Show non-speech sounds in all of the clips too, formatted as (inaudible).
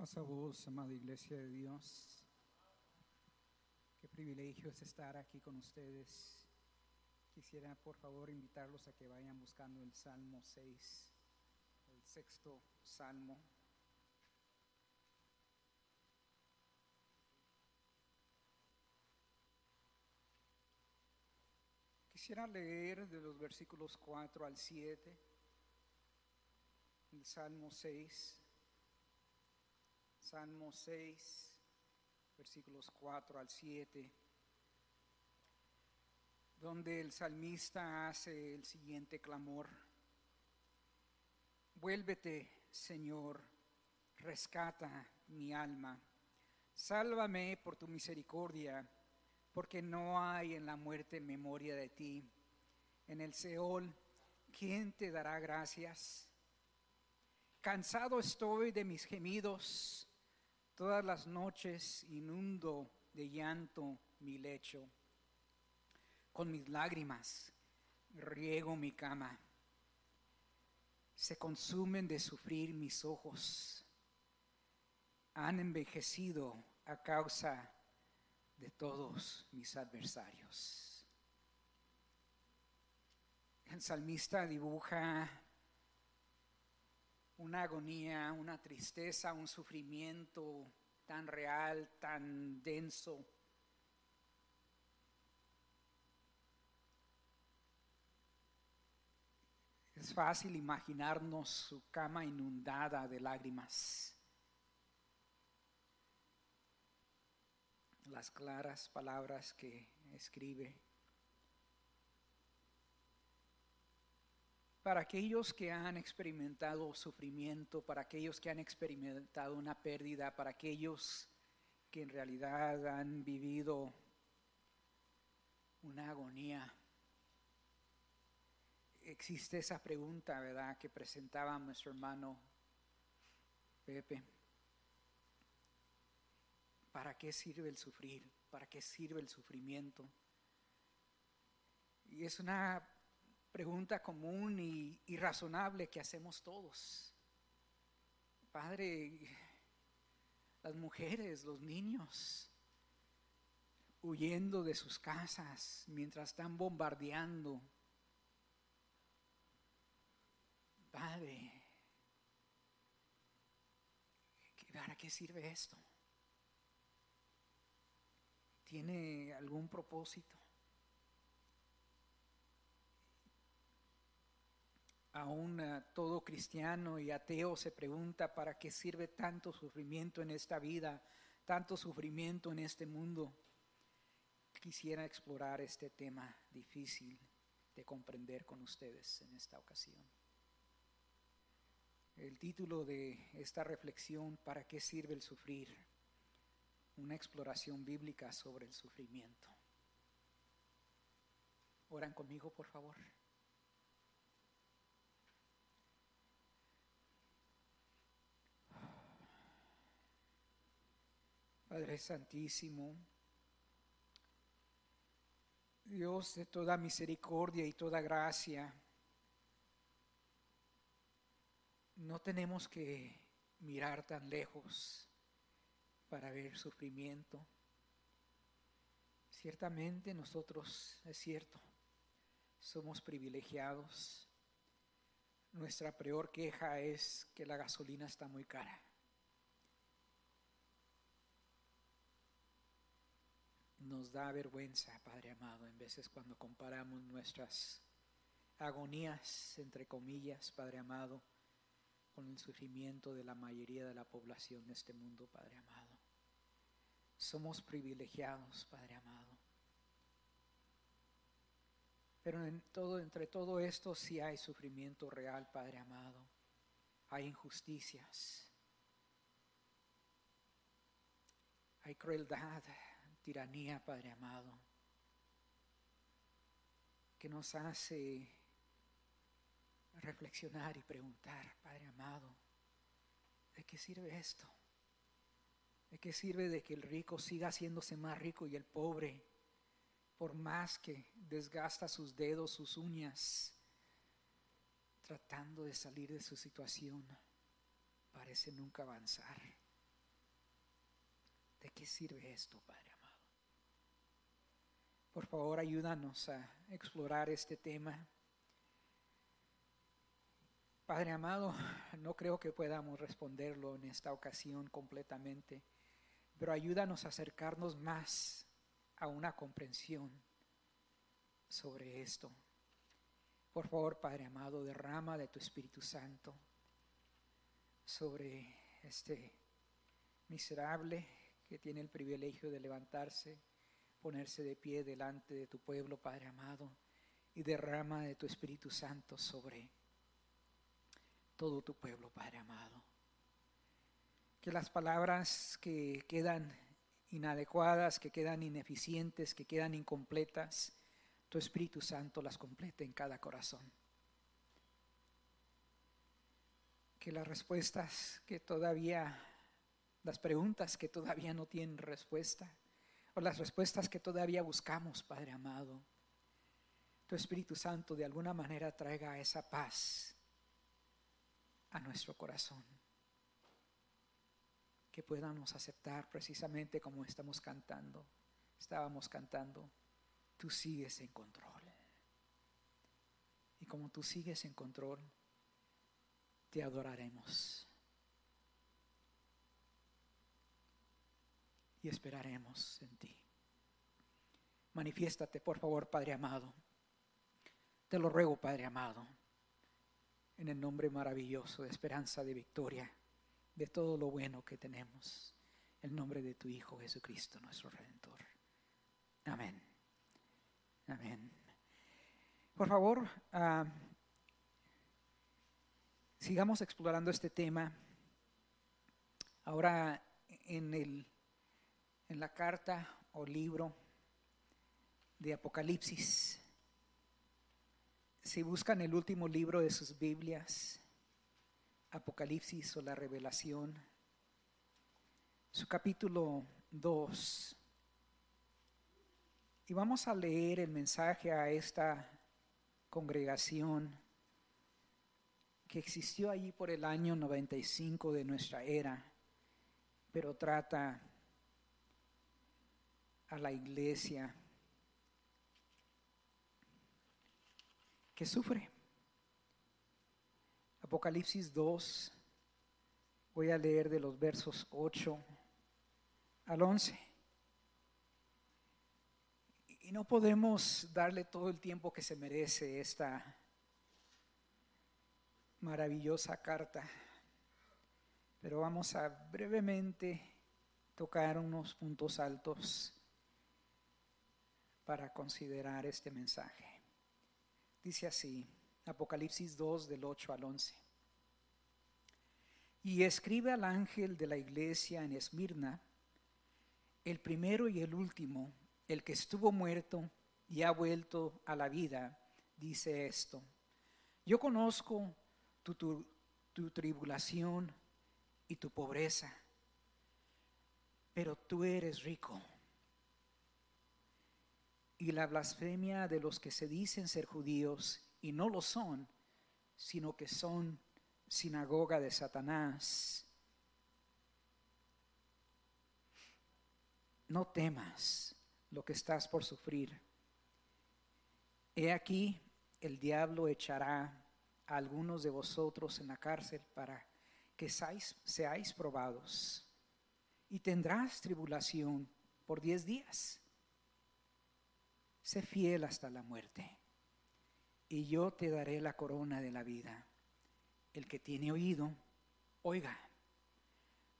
Pasa vos, amada Iglesia de Dios. Qué privilegio es estar aquí con ustedes. Quisiera por favor invitarlos a que vayan buscando el Salmo 6, el sexto Salmo. Quisiera leer de los versículos 4 al 7, el Salmo 6. Salmo 6, versículos 4 al 7, donde el salmista hace el siguiente clamor. Vuélvete, Señor, rescata mi alma, sálvame por tu misericordia, porque no hay en la muerte memoria de ti. En el Seol, ¿quién te dará gracias? Cansado estoy de mis gemidos Todas las noches inundo de llanto mi lecho. Con mis lágrimas riego mi cama. Se consumen de sufrir mis ojos. Han envejecido a causa de todos mis adversarios. El salmista dibuja una agonía, una tristeza, un sufrimiento tan real, tan denso. Es fácil imaginarnos su cama inundada de lágrimas. Las claras palabras que escribe para aquellos que han experimentado sufrimiento, para aquellos que han experimentado una pérdida, para aquellos que en realidad han vivido una agonía. Existe esa pregunta, ¿verdad?, que presentaba nuestro hermano Pepe. ¿Para qué sirve el sufrir? ¿Para qué sirve el sufrimiento? Y es una pregunta común y, razonable que hacemos todos. Padre, las mujeres, los niños, huyendo de sus casas mientras están bombardeando. Padre, ¿para qué sirve esto? ¿Tiene algún propósito? Aún todo cristiano y ateo se pregunta para qué sirve tanto sufrimiento en esta vida, tanto sufrimiento en este mundo. Quisiera explorar este tema difícil de comprender con ustedes en esta ocasión. El título de esta reflexión, ¿para qué sirve el sufrir? Una exploración bíblica sobre el sufrimiento. Oran conmigo, por favor. Padre Santísimo, Dios de toda misericordia y toda gracia, no tenemos que mirar tan lejos para ver sufrimiento. Ciertamente nosotros, es cierto, somos privilegiados. Nuestra peor queja es que la gasolina está muy cara. Nos da vergüenza, Padre amado, en veces cuando comparamos nuestras agonías, entre comillas, Padre amado, con el sufrimiento de la mayoría de la población de este mundo, Padre amado. Somos privilegiados, Padre amado. Pero en todo, entre todo esto sí hay sufrimiento real, Padre amado. Hay injusticias. Hay crueldad, tiranía, Padre amado, que nos hace reflexionar y preguntar, Padre amado, ¿de qué sirve esto? ¿De qué sirve de que el rico siga haciéndose más rico y el pobre, por más que desgasta sus dedos, sus uñas, tratando de salir de su situación, parece nunca avanzar? ¿De qué sirve esto, Padre? Por favor, ayúdanos a explorar este tema. Padre amado, no creo que podamos responderlo en esta ocasión completamente, pero ayúdanos a acercarnos más a una comprensión sobre esto. Por favor, Padre amado, derrama de tu Espíritu Santo sobre este miserable que tiene el privilegio de levantarse, ponerse de pie delante de tu pueblo, Padre amado, y derrama de tu Espíritu Santo sobre todo tu pueblo, Padre amado. Que las palabras que quedan inadecuadas, que quedan ineficientes, que quedan incompletas, tu Espíritu Santo las complete en cada corazón. Que las respuestas que todavía, las preguntas que todavía no tienen respuesta, o las respuestas que todavía buscamos, Padre amado, tu Espíritu Santo de alguna manera traiga esa paz a nuestro corazón. Que podamos aceptar precisamente como estamos cantando, estábamos cantando tú sigues en control. Y como tú sigues en control, te adoraremos. Y esperaremos en ti. Manifiéstate, por favor, Padre amado. Te lo ruego, Padre amado, en el nombre maravilloso de esperanza, de victoria, de todo lo bueno que tenemos. En nombre de tu Hijo Jesucristo, nuestro Redentor. Amén. Amén. Por favor, ah, sigamos explorando este tema. Ahora en, el, en la carta o libro de Apocalipsis. Si buscan el último libro de sus Biblias, Apocalipsis o la Revelación, su capítulo 2 y vamos a leer el mensaje a esta congregación que existió allí por el año 95 de nuestra era, pero trata a la iglesia que sufre. Apocalipsis 2, voy a leer de los versos 8 al 11. Y no podemos darle todo el tiempo que se merece esta maravillosa carta, pero vamos a brevemente tocar unos puntos altos para considerar este mensaje. Dice así, Apocalipsis 2 del 8 al 11. Y escribe al ángel de la iglesia en Esmirna, el primero y el último, el que estuvo muerto y ha vuelto a la vida, dice esto. Yo conozco tu, tribulación y tu pobreza, pero tú eres rico. Y la blasfemia de los que se dicen ser judíos y no lo son, sino que son sinagoga de Satanás. No temas lo que estás por sufrir. He aquí, el diablo echará a algunos de vosotros en la cárcel para que seáis, seáis probados y tendrás tribulación por diez días. Sé fiel hasta la muerte y yo te daré la corona de la vida. El que tiene oído, oiga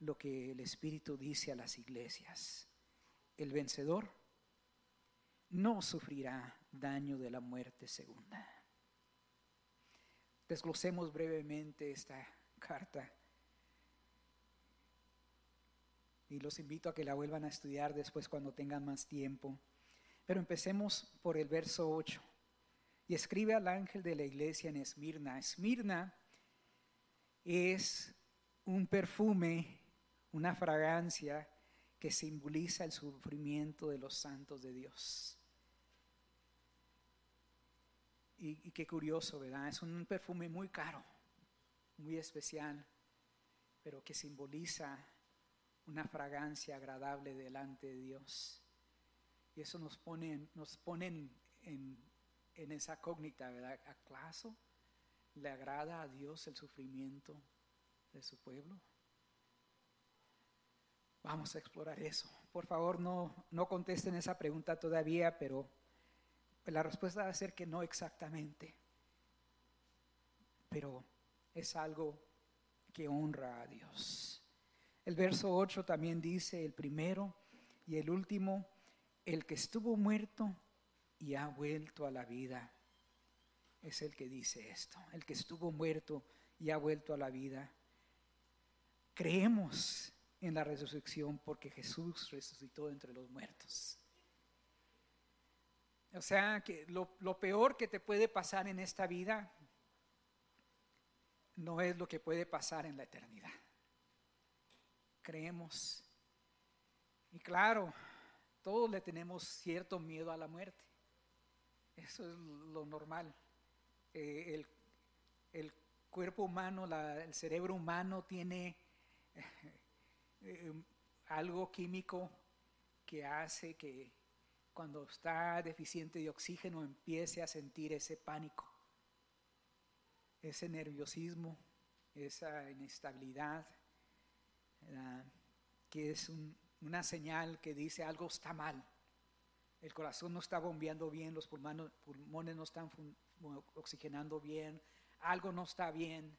lo que el Espíritu dice a las iglesias. El vencedor no sufrirá daño de la muerte segunda. Desglosemos brevemente esta carta y los invito a que la vuelvan a estudiar después cuando tengan más tiempo. Pero empecemos por el verso 8. Y escribe al ángel de la iglesia en Esmirna. Esmirna es un perfume, una fragancia que simboliza el sufrimiento de los santos de Dios. Y, qué curioso, ¿verdad? Es un perfume muy caro, muy especial, pero que simboliza una fragancia agradable delante de Dios. Y eso nos pone, nos ponen en, en esa cógnita, ¿verdad? ¿Acaso le agrada a Dios el sufrimiento de su pueblo? Vamos a explorar eso. Por favor, no, no contesten esa pregunta todavía, pero la respuesta va a ser que no exactamente. Pero es algo que honra a Dios. El verso 8 también dice, el primero y el último, el que estuvo muerto y ha vuelto a la vida. Es el que dice esto, el que estuvo muerto y ha vuelto a la vida. Creemos en la resurrección porque Jesús resucitó entre los muertos. O sea, que lo, lo, peor que te puede pasar en esta vida no es lo que puede pasar en la eternidad. Creemos. Y claro, todos le tenemos cierto miedo a la muerte. Eso es lo normal. Eh, el, el, cuerpo humano, el cerebro humano tiene (laughs) eh, algo químico que hace que cuando está deficiente de oxígeno empiece a sentir ese pánico, ese nerviosismo, esa inestabilidad, que es una señal que dice algo está mal. El corazón no está bombeando bien, los pulmones, pulmones no están oxigenando bien, algo no está bien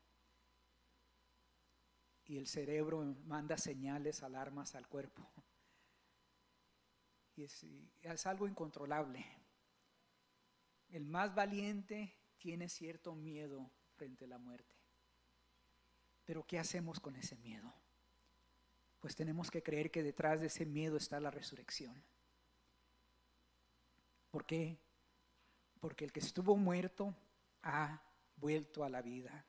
y el cerebro manda señales, alarmas al cuerpo. Y es, es, algo incontrolable. El más valiente tiene cierto miedo frente a la muerte. Pero ¿qué hacemos con ese miedo? Pues tenemos que creer que detrás de ese miedo está la resurrección. ¿Por qué? Porque el que estuvo muerto ha vuelto a la vida.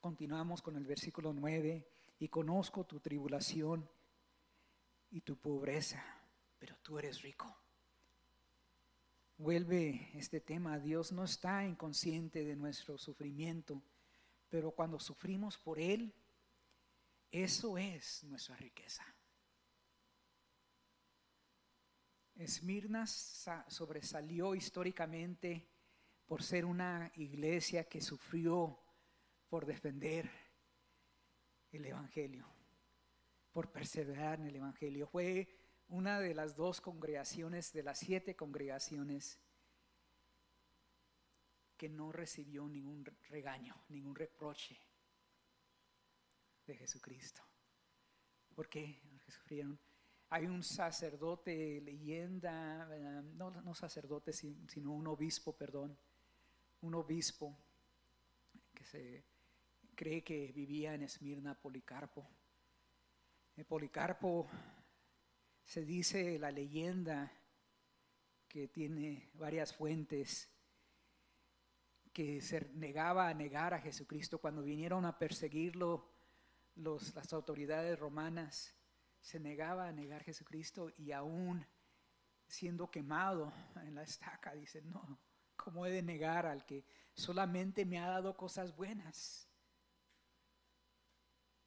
Continuamos con el versículo 9 y conozco tu tribulación y tu pobreza, pero tú eres rico. Vuelve este tema, Dios no está inconsciente de nuestro sufrimiento, pero cuando sufrimos por Él, eso es nuestra riqueza. Esmirna sobresalió históricamente por ser una iglesia que sufrió por defender el Evangelio, por perseverar en el Evangelio. Fue una de las dos congregaciones, de las siete congregaciones, que no recibió ningún regaño, ningún reproche de Jesucristo. ¿Por qué? Porque sufrieron. Hay un sacerdote, leyenda, no, no sacerdote, sino un obispo, perdón, un obispo que se cree que vivía en Esmirna Policarpo. En Policarpo se dice la leyenda que tiene varias fuentes que se negaba a negar a Jesucristo cuando vinieron a perseguirlo los, las autoridades romanas se negaba a negar a Jesucristo y aún siendo quemado en la estaca dice no cómo he de negar al que solamente me ha dado cosas buenas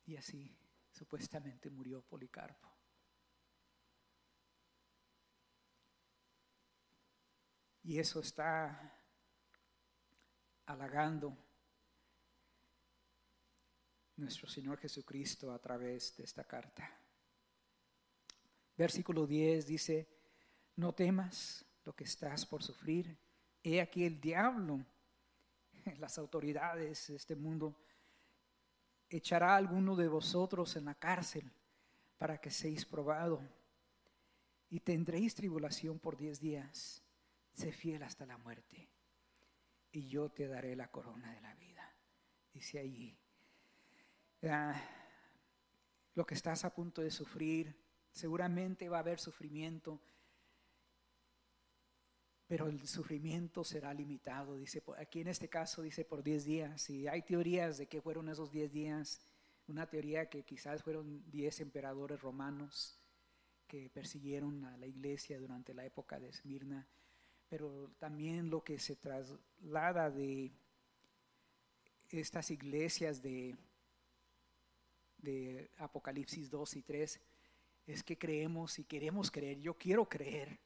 y así supuestamente murió Policarpo. Y eso está halagando nuestro Señor Jesucristo a través de esta carta. Versículo 10 dice, no temas lo que estás por sufrir. He aquí el diablo, (laughs) las autoridades de este mundo echará a alguno de vosotros en la cárcel para que seáis probado y tendréis tribulación por diez días. Sé fiel hasta la muerte y yo te daré la corona de la vida. Dice allí, ah, lo que estás a punto de sufrir, seguramente va a haber sufrimiento pero el sufrimiento será limitado. Dice, aquí en este caso dice por 10 días. Y hay teorías de que fueron esos 10 días. Una teoría que quizás fueron 10 emperadores romanos que persiguieron a la iglesia durante la época de Esmirna. Pero también lo que se traslada de estas iglesias de, de Apocalipsis 2 y 3 es que creemos y queremos creer, yo quiero creer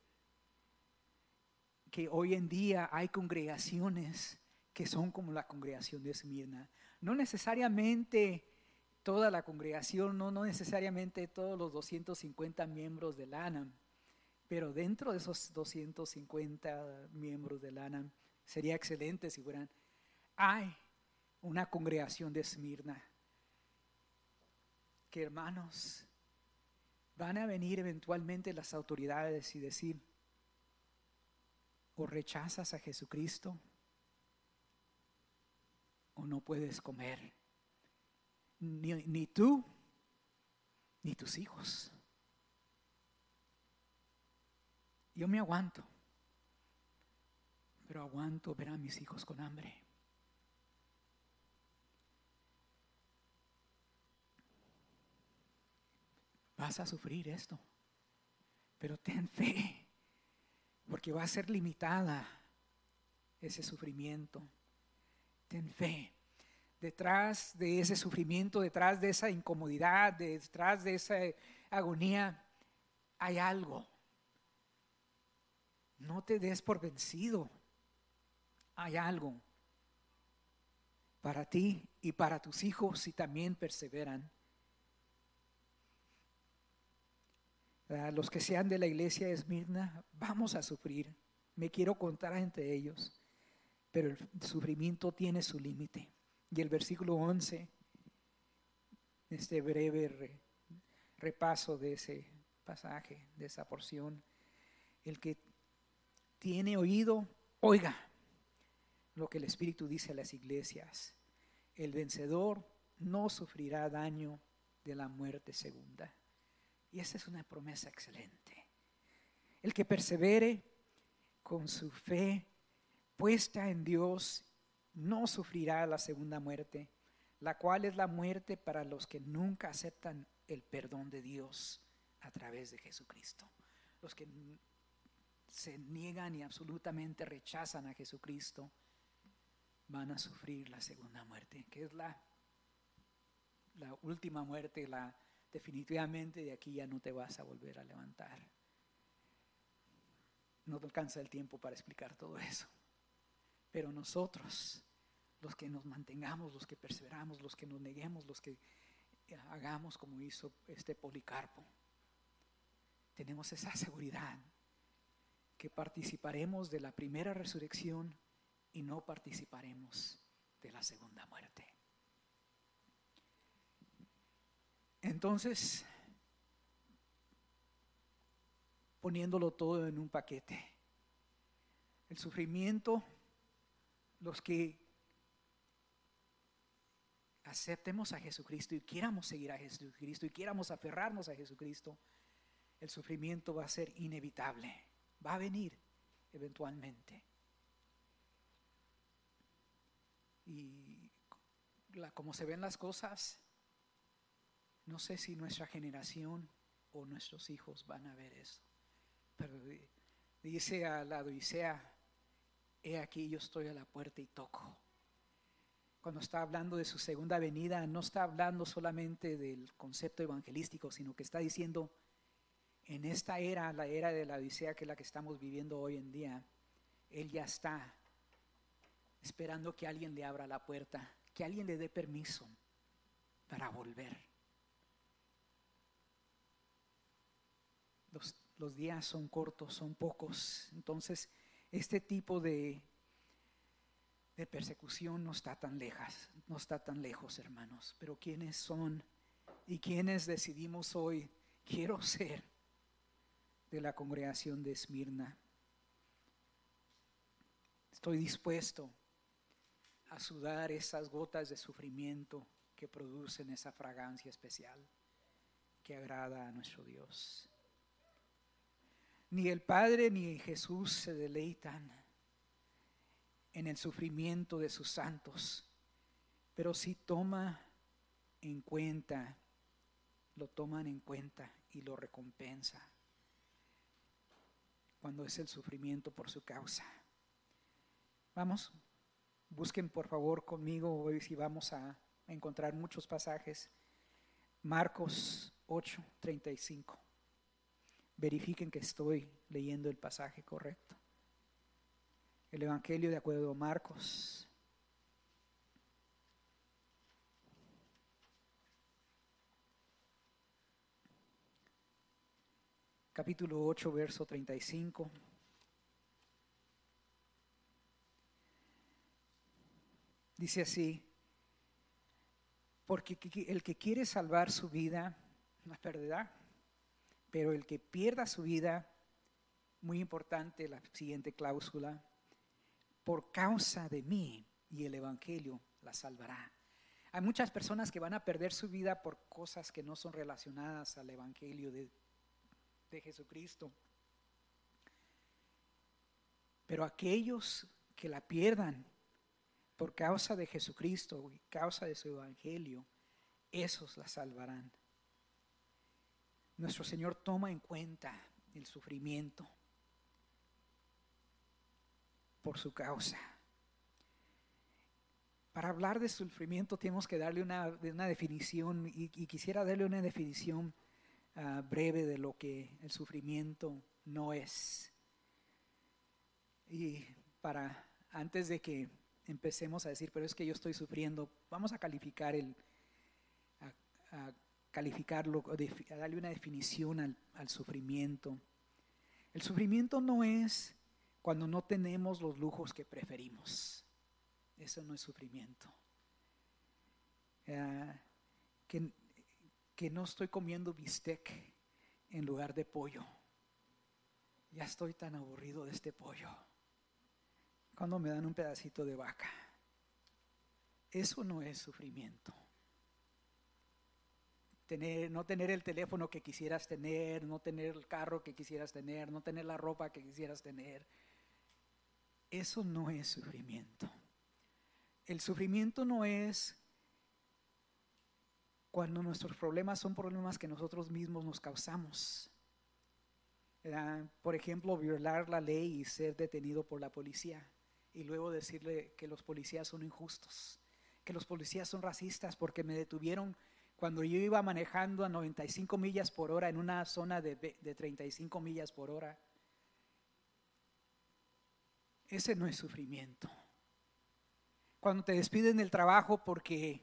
que hoy en día hay congregaciones que son como la congregación de Esmirna. No necesariamente toda la congregación, no, no necesariamente todos los 250 miembros del ANAM, pero dentro de esos 250 miembros del ANAM, sería excelente si fueran, hay una congregación de Esmirna, que hermanos, van a venir eventualmente las autoridades y decir, o rechazas a Jesucristo o no puedes comer. Ni, ni, tú, ni tus hijos. Yo me aguanto, pero aguanto ver a mis hijos con hambre. Vas a sufrir esto, pero ten fe porque va a ser limitada ese sufrimiento. Ten fe. Detrás de ese sufrimiento, detrás de esa incomodidad, detrás de esa agonía, hay algo. No te des por vencido. Hay algo para ti y para tus hijos si también perseveran. Los que sean de la iglesia de Esmirna, vamos a sufrir. Me quiero contar entre ellos, pero el sufrimiento tiene su límite. Y el versículo 11, este breve repaso de ese pasaje, de esa porción, el que tiene oído, oiga lo que el Espíritu dice a las iglesias. El vencedor no sufrirá daño de la muerte segunda. Y esa es una promesa excelente. El que persevere con su fe puesta en Dios no sufrirá la segunda muerte, la cual es la muerte para los que nunca aceptan el perdón de Dios a través de Jesucristo. Los que se niegan y absolutamente rechazan a Jesucristo van a sufrir la segunda muerte, que es la, la última muerte, la definitivamente de aquí ya no te vas a volver a levantar. No te alcanza el tiempo para explicar todo eso. Pero nosotros, los que nos mantengamos, los que perseveramos, los que nos neguemos, los que hagamos como hizo este Policarpo, tenemos esa seguridad que participaremos de la primera resurrección y no participaremos de la segunda muerte. Entonces, poniéndolo todo en un paquete, el sufrimiento, los que aceptemos a Jesucristo y quieramos seguir a Jesucristo y quieramos aferrarnos a Jesucristo, el sufrimiento va a ser inevitable, va a venir eventualmente. Y como se ven las cosas, no sé si nuestra generación o nuestros hijos van a ver eso. Pero dice a la Odisea, he aquí yo estoy a la puerta y toco. Cuando está hablando de su segunda venida, no está hablando solamente del concepto evangelístico, sino que está diciendo, en esta era, la era de la Odisea, que es la que estamos viviendo hoy en día, Él ya está esperando que alguien le abra la puerta, que alguien le dé permiso para volver. Los, días son cortos, son pocos. Entonces, este tipo de, de persecución no está tan lejas, no está tan lejos, hermanos. Pero ¿quiénes son y quiénes decidimos hoy, quiero ser de la congregación de Esmirna? Estoy dispuesto a sudar esas gotas de sufrimiento que producen esa fragancia especial que agrada a nuestro Dios. Ni el Padre ni Jesús se deleitan en el sufrimiento de sus santos, pero sí toma en cuenta, lo toman en cuenta y lo recompensa cuando es el sufrimiento por su causa. Vamos, busquen por favor conmigo hoy si vamos a encontrar muchos pasajes. Marcos 8, 35. Verifiquen que estoy leyendo el pasaje correcto. El Evangelio de acuerdo a Marcos. Capítulo 8, verso 35. Dice así, porque el que quiere salvar su vida, la perderá, pero el que pierda su vida, muy importante la siguiente cláusula, por causa de mí y el Evangelio la salvará. Hay muchas personas que van a perder su vida por cosas que no son relacionadas al Evangelio de, de Jesucristo. Pero aquellos que la pierdan por causa de Jesucristo y causa de su evangelio, esos la salvarán. Nuestro Señor toma en cuenta el sufrimiento por su causa. Para hablar de sufrimiento tenemos que darle una, definición y, quisiera darle una definición ah, breve de lo que el sufrimiento no es. Y para antes de que empecemos a decir, pero es que yo estoy sufriendo, vamos a calificar el, calificarlo, darle una definición al, sufrimiento. El sufrimiento no es cuando no tenemos los lujos que preferimos. Eso no es sufrimiento. Ah, que, que, no estoy comiendo bistec en lugar de pollo. Ya estoy tan aburrido de este pollo cuando me dan un pedacito de vaca. Eso no es sufrimiento. No tener el teléfono que quisieras tener, no tener el carro que quisieras tener, no tener la ropa que quisieras tener. Eso no es sufrimiento. El sufrimiento no es cuando nuestros problemas son problemas que nosotros mismos nos causamos. Por ejemplo, violar la ley y ser detenido por la policía y luego decirle que los policías son injustos, que los policías son racistas porque me detuvieron cuando yo iba manejando a 95 millas por hora en una zona de, de 35 millas por hora. Ese no es sufrimiento. Cuando te despiden del trabajo porque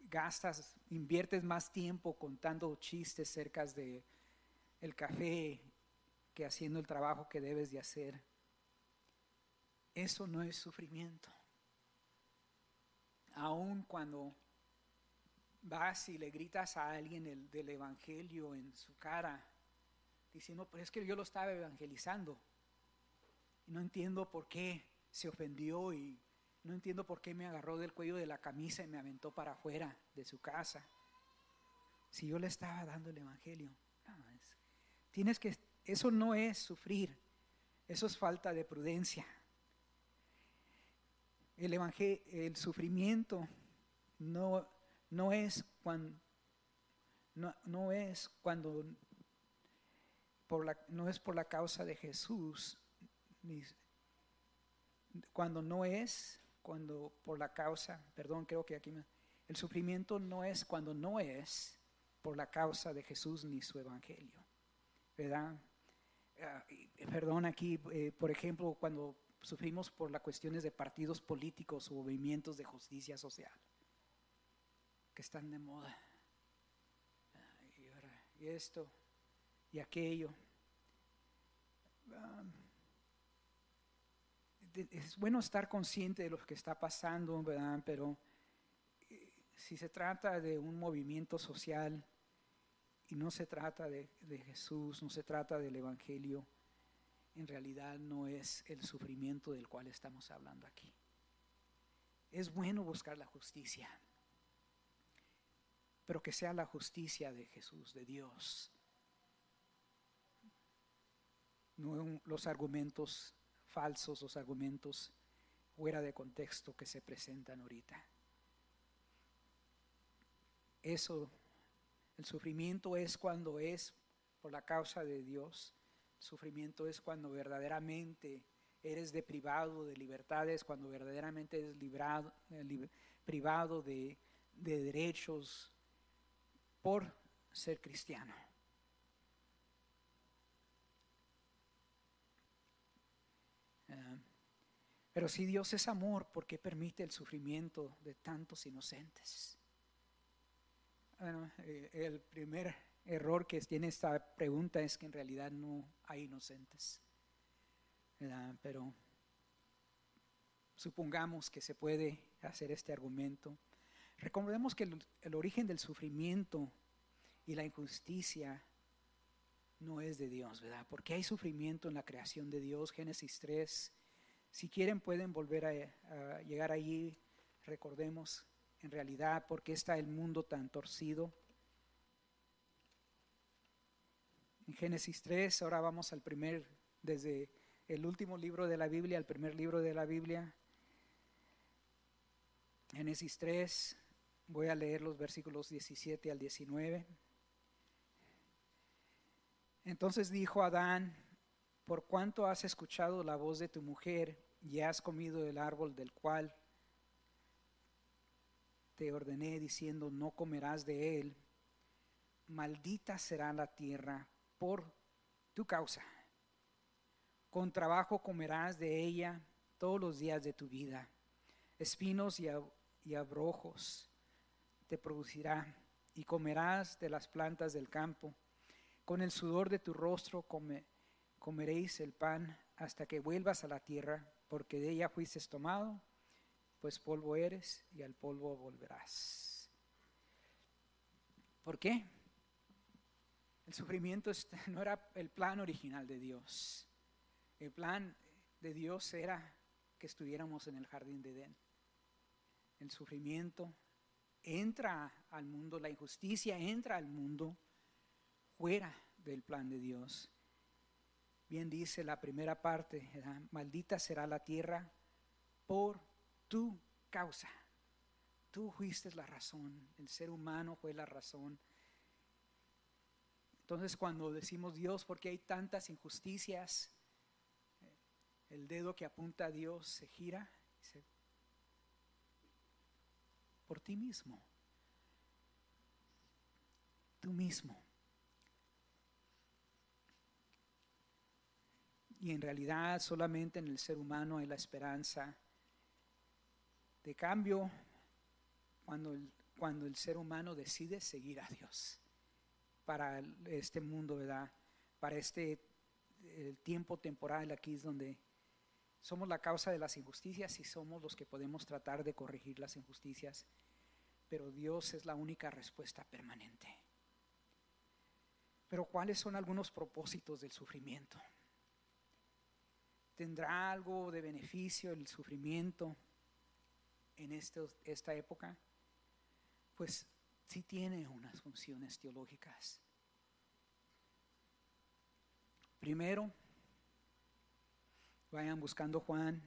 gastas, inviertes más tiempo contando chistes cerca de café que haciendo el trabajo que debes de hacer. Eso no es sufrimiento. Aun cuando vas y le gritas a alguien el, del Evangelio en su cara, diciendo, pues es que yo lo estaba evangelizando. Y no entiendo por qué se ofendió y no entiendo por qué me agarró del cuello de la camisa y me aventó para afuera de su casa. Si yo le estaba dando el Evangelio. tienes que, eso no es sufrir, eso es falta de prudencia. El, evangelio, el sufrimiento no, no, es cuando, no, no es cuando por la, no es por la causa de Jesús, cuando no es, cuando por la causa, perdón, creo que aquí el sufrimiento no es cuando no es por la causa de Jesús ni su evangelio, ¿verdad? Ah, perdón, aquí, eh, por ejemplo, cuando sufrimos por las cuestiones de partidos políticos o movimientos de justicia social que están de moda. Y, esto y aquello. Um, es bueno estar consciente de lo que está pasando, ¿verdad? Pero eh, si se trata de un movimiento social y no se trata de Jesús, no se trata del Evangelio, en realidad no es el sufrimiento del cual estamos hablando aquí. Es bueno buscar la justicia, pero que sea la justicia de Jesús, de Dios. No los argumentos falsos, los argumentos fuera de contexto que se presentan ahorita. Eso, el sufrimiento es cuando es por la causa de Dios Sufrimiento es cuando verdaderamente eres deprivado de libertades, cuando verdaderamente eres eh, privado de derechos por ser cristiano. Eh, pero si Dios es amor, ¿por qué permite el sufrimiento de tantos inocentes? Bueno, eh, el primer error que tiene esta pregunta es que en realidad no hay inocentes. Eh, pero supongamos que se puede hacer este argumento. Recordemos que el, origen del sufrimiento y la injusticia no es de Dios, ¿verdad? Porque hay sufrimiento en la creación de Dios, Génesis 3. Si quieren pueden volver a, a llegar allí, recordemos en realidad por qué está el mundo tan torcido. En Génesis 3, ahora vamos al primer, desde el último libro de la Biblia al primer libro de la Biblia. Génesis 3, voy a leer los versículos 17 al 19. Entonces dijo Adán, por cuanto has escuchado la voz de tu mujer y has comido del árbol del cual te ordené diciendo, no comerás de él, maldita será la tierra por tu causa. Con trabajo comerás de ella todos los días de tu vida. Espinos y, abrojos te producirá y comerás de las plantas del campo. Con el sudor de tu rostro comeréis el pan hasta que vuelvas a la tierra, porque de ella fuiste tomado, pues polvo eres y al polvo volverás. ¿Por qué? El sufrimiento (laughs) no era el plan original de Dios. El plan de Dios era que estuviéramos en el jardín de Edén. El sufrimiento entra al mundo, la injusticia entra al mundo fuera del plan de Dios. Bien dice la primera parte, maldita será la tierra por tu causa. Tú fuiste la razón, el ser humano fue la razón. Entonces cuando decimos Dios, porque hay tantas injusticias? el dedo que apunta a Dios se gira por ti mismo. Tú mismo. Y en realidad solamente en el ser humano hay la esperanza de cambio cuando el, cuando el ser humano decide seguir a Dios para este mundo, ¿verdad? Para este el tiempo temporal aquí es donde somos la causa de las injusticias y somos los que podemos tratar de corregir las injusticias, pero Dios es la única respuesta permanente. Pero ¿cuáles son algunos propósitos del sufrimiento? ¿Tendrá algo de beneficio el sufrimiento en esta época? Pues sí tiene unas funciones teológicas. Primero, Vayan buscando Juan.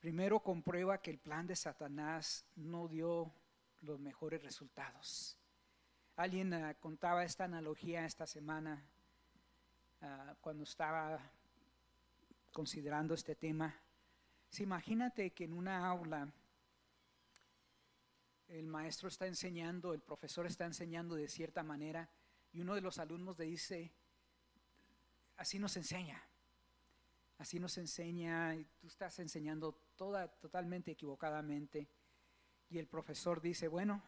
Primero comprueba que el plan de Satanás no dio los mejores resultados. Alguien ah, contaba esta analogía esta semana ah, cuando estaba considerando este tema. Si imagínate que en una aula el maestro está enseñando, el profesor está enseñando de cierta manera y uno de los alumnos le dice, así nos enseña. Así nos enseña, y tú estás enseñando toda, totalmente equivocadamente. Y el profesor dice, bueno,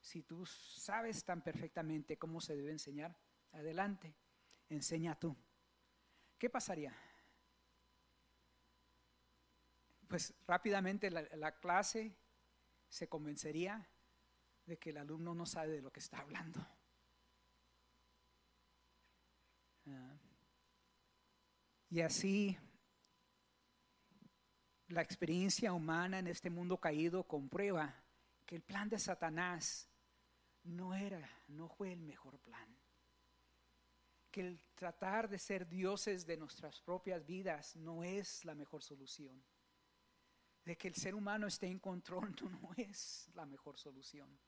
si tú sabes tan perfectamente cómo se debe enseñar, adelante, enseña tú. ¿Qué pasaría? Pues rápidamente la, clase se convencería de que el alumno no sabe de lo que está hablando. Y así la experiencia humana en este mundo caído comprueba que el plan de Satanás no era, no fue el mejor plan. Que el tratar de ser dioses de nuestras propias vidas no es la mejor solución. De que el ser humano esté en control (laughs) no es la mejor solución.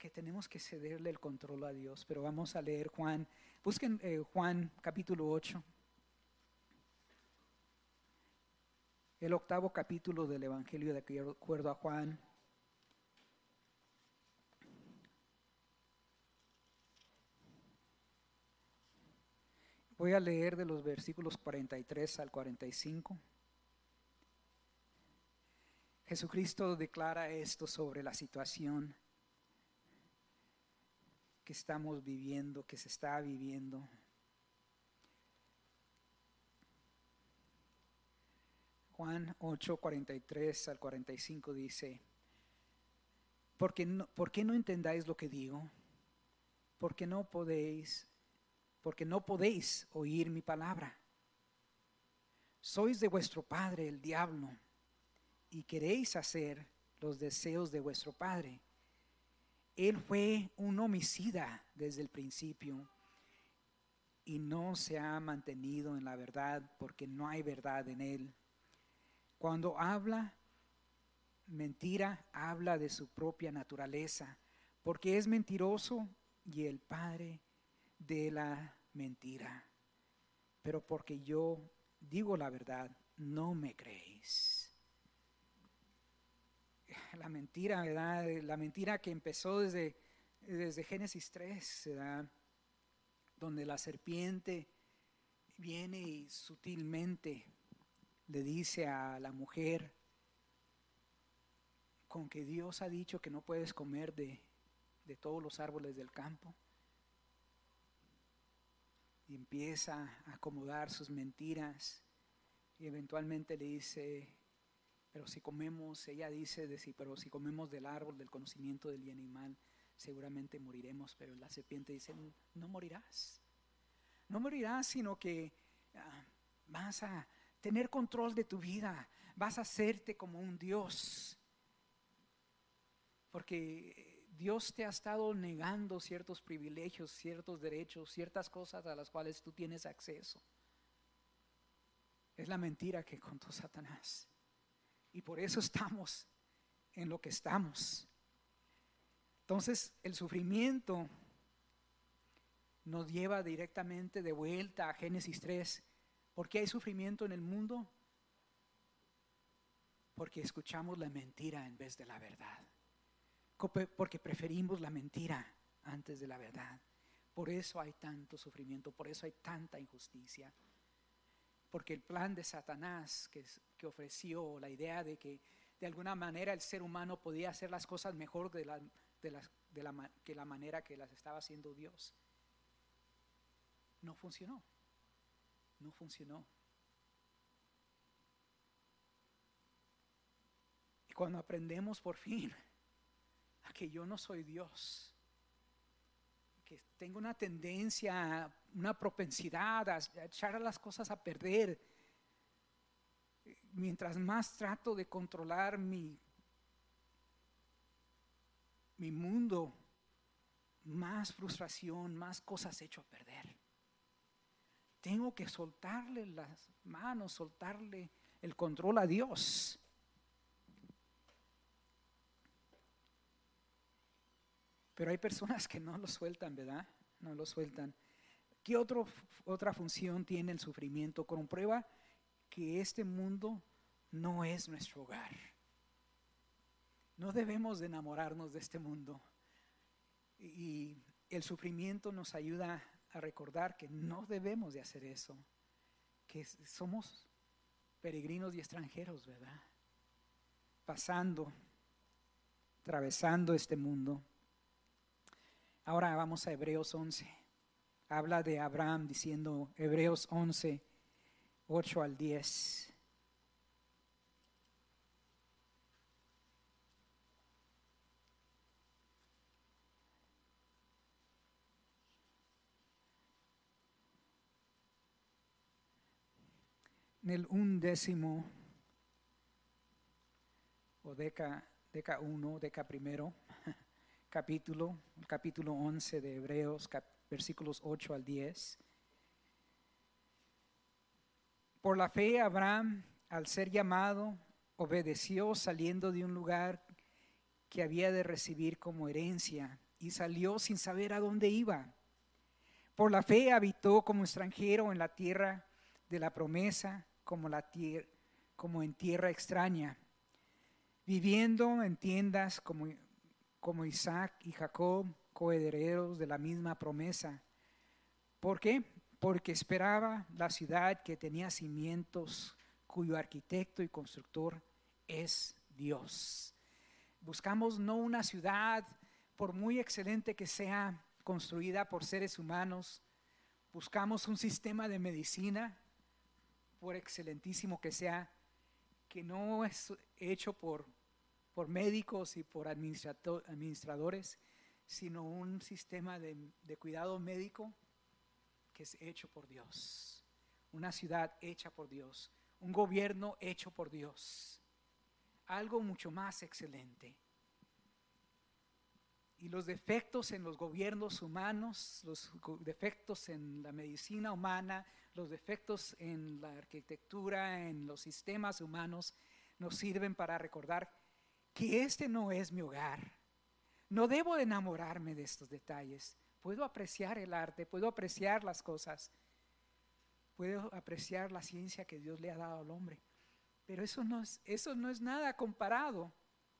Que tenemos que cederle el control a Dios. Pero vamos a leer Juan Busquen eh, Juan capítulo 8. El octavo capítulo del Evangelio de acuerdo a Juan. Voy a leer de los versículos 43 al 45. Jesucristo declara esto sobre la situación que estamos viviendo, que se está viviendo. Juan 8, 43 al 45 dice, ¿por no, ¿por qué no entendáis lo que digo? Porque no podéis, porque no podéis oír mi palabra. Sois de vuestro padre el diablo y queréis hacer los deseos de vuestro padre. Él fue un homicida desde el principio y no se ha mantenido en la verdad porque no hay verdad en él. Cuando habla mentira, habla de su propia naturaleza, porque es mentiroso y el padre de la mentira. Pero porque yo digo la verdad, no me creéis la mentira, ¿verdad? La mentira que empezó desde, desde Génesis 3, ¿verdad? Donde la serpiente viene y sutilmente le dice a la mujer con que Dios ha dicho que no puedes comer de, de todos los árboles del campo. Y empieza a acomodar sus mentiras y eventualmente le dice, pero si comemos, ella dice, de pero si comemos del árbol del conocimiento del bien y mal, seguramente moriremos. Pero la serpiente dice, no morirás. No morirás, sino que ah, vas a tener control de tu vida, vas a hacerte como un Dios. Porque Dios te ha estado negando ciertos privilegios, ciertos derechos, ciertas cosas a las cuales tú tienes acceso. Es la mentira que contó Satanás. Y por eso estamos en lo que estamos. Entonces, el sufrimiento nos lleva directamente de vuelta a Génesis 3. ¿Por qué hay sufrimiento en el mundo? Porque escuchamos la mentira en vez de la verdad. Porque preferimos la mentira antes de la verdad. Por eso hay tanto sufrimiento, por eso hay tanta injusticia porque el plan de Satanás que, que, ofreció la idea de que de alguna manera el ser humano podía hacer las cosas mejor de la, de de la, que la manera que las estaba haciendo Dios, no funcionó, no funcionó. Y cuando aprendemos por fin (laughs) a que yo no soy Dios, que tengo una tendencia, una propensidad a, echar las cosas a perder. Mientras más trato de controlar mi, mi mundo, más frustración, más cosas echo a perder. Tengo que soltarle las manos, soltarle el control a Dios. Pero hay personas que no lo sueltan, ¿verdad? No lo sueltan. ¿Qué otro, otra función tiene el sufrimiento? Comprueba que este mundo no es nuestro hogar. No debemos de enamorarnos de este mundo. Y el sufrimiento nos ayuda a recordar que no debemos de hacer eso, que somos peregrinos y extranjeros, ¿verdad? Pasando, atravesando este mundo. Ahora vamos a Hebreos 11. Habla de Abraham diciendo Hebreos 11, 8 al 10. En el undécimo o deca, deca uno, deca primero, (laughs) capítulo, el capítulo 11 de Hebreos, versículos 8 al 10. Por la fe Abraham, al ser llamado, obedeció saliendo de un lugar que había de recibir como herencia y salió sin saber a dónde iba. Por la fe habitó como extranjero en la tierra de la promesa, como, como en tierra extraña, viviendo en tiendas como como Isaac y Jacob, coherederos de la misma promesa. ¿Por qué? porque esperaba la ciudad que tenía cimientos, cuyo arquitecto y constructor es Dios. Buscamos no una ciudad, por muy excelente que sea, construida por seres humanos. Buscamos un sistema de medicina, por excelentísimo que sea, que no es hecho por, por médicos y por administradores, sino un sistema de, cuidado médico que es hecho por Dios. Una ciudad hecha por Dios. Un gobierno hecho por Dios. Algo mucho más excelente. Y los defectos en los gobiernos humanos, los defectos en la medicina humana, los defectos en la arquitectura, en los sistemas humanos, nos sirven para recordar que este no es mi hogar. No debo enamorarme de estos detalles. Puedo apreciar el arte, puedo apreciar las cosas, puedo apreciar la ciencia que Dios le ha dado al hombre. Pero eso no es, eso no es nada comparado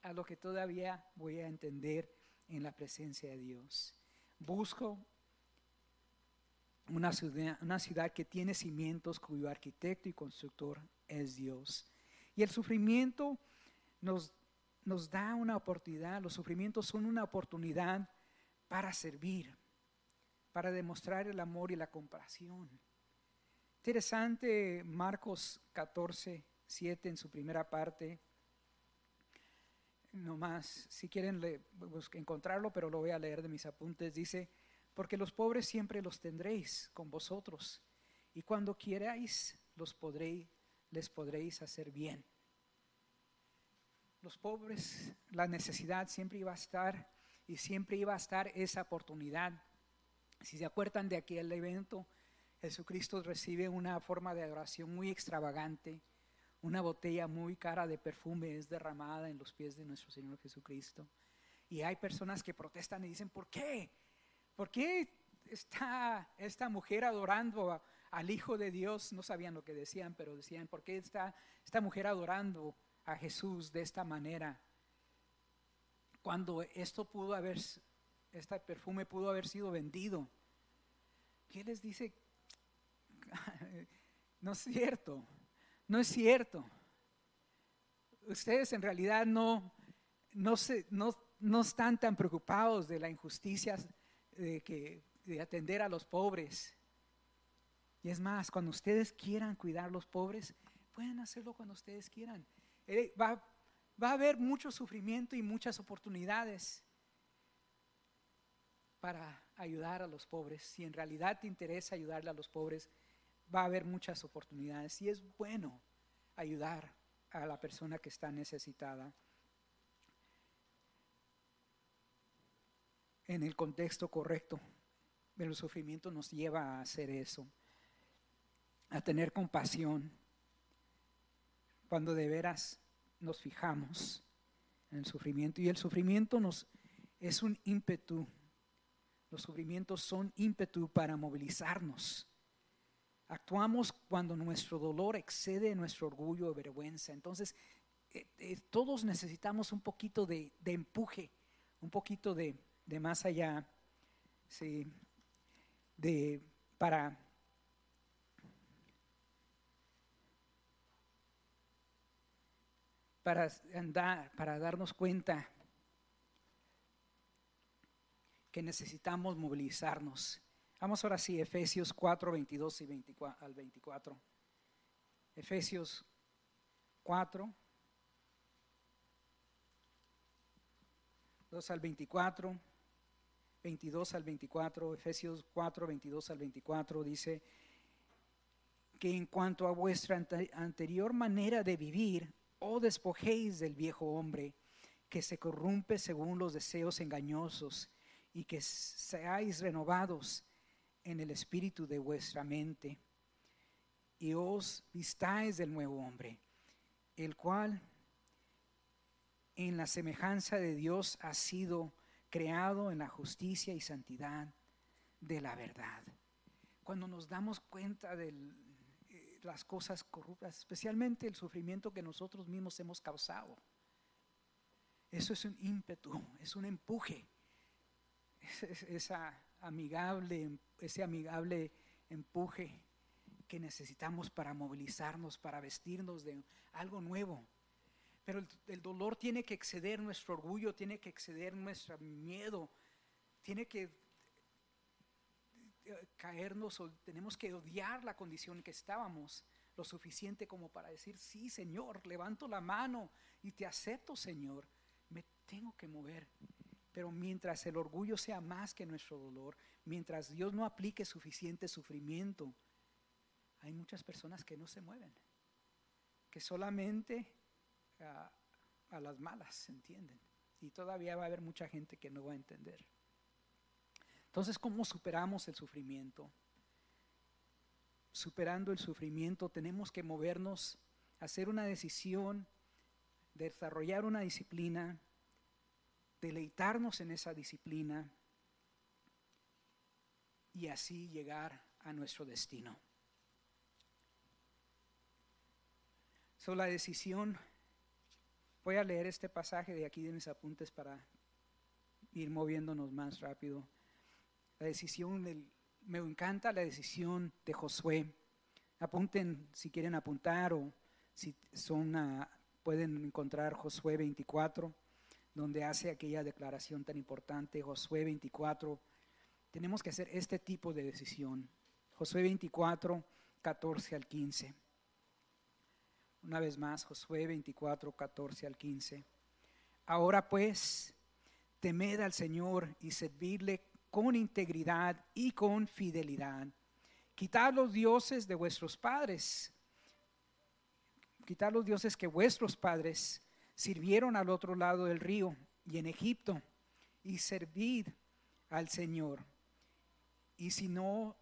a lo que todavía voy a entender en la presencia de Dios. Busco una ciudad, una ciudad que tiene cimientos cuyo arquitecto y constructor es Dios. Y el sufrimiento nos, nos da una oportunidad, los sufrimientos son una oportunidad para servir, para demostrar el amor y la compasión. Interesante Marcos 14, 7 en su primera parte. No más, si quieren encontrarlo, pero lo voy a leer de mis apuntes. Dice, porque los pobres siempre los tendréis con vosotros, y cuando quieráis los podréis, les podréis hacer bien. Los pobres, la necesidad siempre iba a estar y siempre iba a estar esa oportunidad. Si se acuerdan de aquel evento, Jesucristo recibe una forma de adoración muy extravagante, una botella muy cara de perfume es derramada en los pies de nuestro Señor Jesucristo. Y hay personas que protestan y dicen, ¿por qué? ¿Por qué está esta mujer adorando al Hijo de Dios? No sabían lo que decían, pero decían, ¿por qué está esta mujer adorando a Jesús de esta manera? Cuando esto pudo haber, este perfume pudo haber sido vendido. ¿Qué les dice? (laughs) no es cierto, no es cierto. Ustedes en realidad no, no, se, no, no están tan preocupados de la injusticia de, que, de atender a los pobres. Y es más, cuando ustedes quieran cuidar a los pobres, pueden hacerlo cuando ustedes quieran. Eh, va, va a haber mucho sufrimiento y muchas oportunidades para ayudar a los pobres. Si en realidad te interesa ayudarle a los pobres, va a haber muchas oportunidades. Y es bueno ayudar a la persona que está necesitada. en el contexto correcto. El sufrimiento nos lleva a hacer eso, a tener compasión, cuando de veras nos fijamos en el sufrimiento. Y el sufrimiento nos es un ímpetu. Los sufrimientos son ímpetu para movilizarnos. Actuamos cuando nuestro dolor excede nuestro orgullo o vergüenza. Entonces, eh, eh, todos necesitamos un poquito de empuje, un poquito de, de más allá, ¿sí? de, para para andar, para darnos cuenta que necesitamos movilizarnos. Vamos ahora sí, Efesios 4, 22 y 24, al 24. Efesios 4, 2 al 24. 22 al 24, Efesios 4, 22 al 24, dice que en cuanto a vuestra anterior manera de vivir, os despojéis del viejo hombre que se corrompe según los deseos engañosos y que seáis renovados en el espíritu de vuestra mente y os vistáis del nuevo hombre, el cual en la semejanza de Dios ha sido creado en la justicia y santidad de la verdad. Cuando nos damos cuenta de eh, las cosas corruptas, especialmente el sufrimiento que nosotros mismos hemos causado, eso es un ímpetu, es un empuje, esa amigable, ese amigable empuje que necesitamos para movilizarnos, para vestirnos de algo nuevo. Pero el, dolor tiene que exceder nuestro orgullo, tiene que exceder nuestro miedo, tiene que caernos o tenemos que odiar la condición en que estábamos lo suficiente como para decir, sí, Señor, levanto la mano y te acepto, Señor, me tengo que mover. Pero mientras el orgullo sea más que nuestro dolor, mientras Dios no aplique suficiente sufrimiento, hay muchas personas que no se mueven, que solamente a, a las malas se entienden. Y todavía va a haber mucha gente que no va a entender. Entonces, ¿cómo superamos el sufrimiento? Superando el sufrimiento tenemos que movernos, hacer una decisión, desarrollar una disciplina, deleitarnos en esa disciplina y así llegar a nuestro destino. So, la decisión, voy a leer este pasaje de aquí de mis apuntes para ir moviéndonos más rápido. La decisión, me encanta la decisión de Josué. Apunten si quieren apuntar o si son, pueden encontrar Josué 24, donde hace aquella declaración tan importante, Josué 24. Tenemos que hacer este tipo de decisión. Josué 24, 14 al 15. Una vez más, Josué 24, 14 al 15. Ahora pues, temed al Señor y servidle con integridad y con fidelidad. Quitad los dioses de vuestros padres. Quitad los dioses que vuestros padres sirvieron al otro lado del río y en Egipto y servid al Señor. Y si no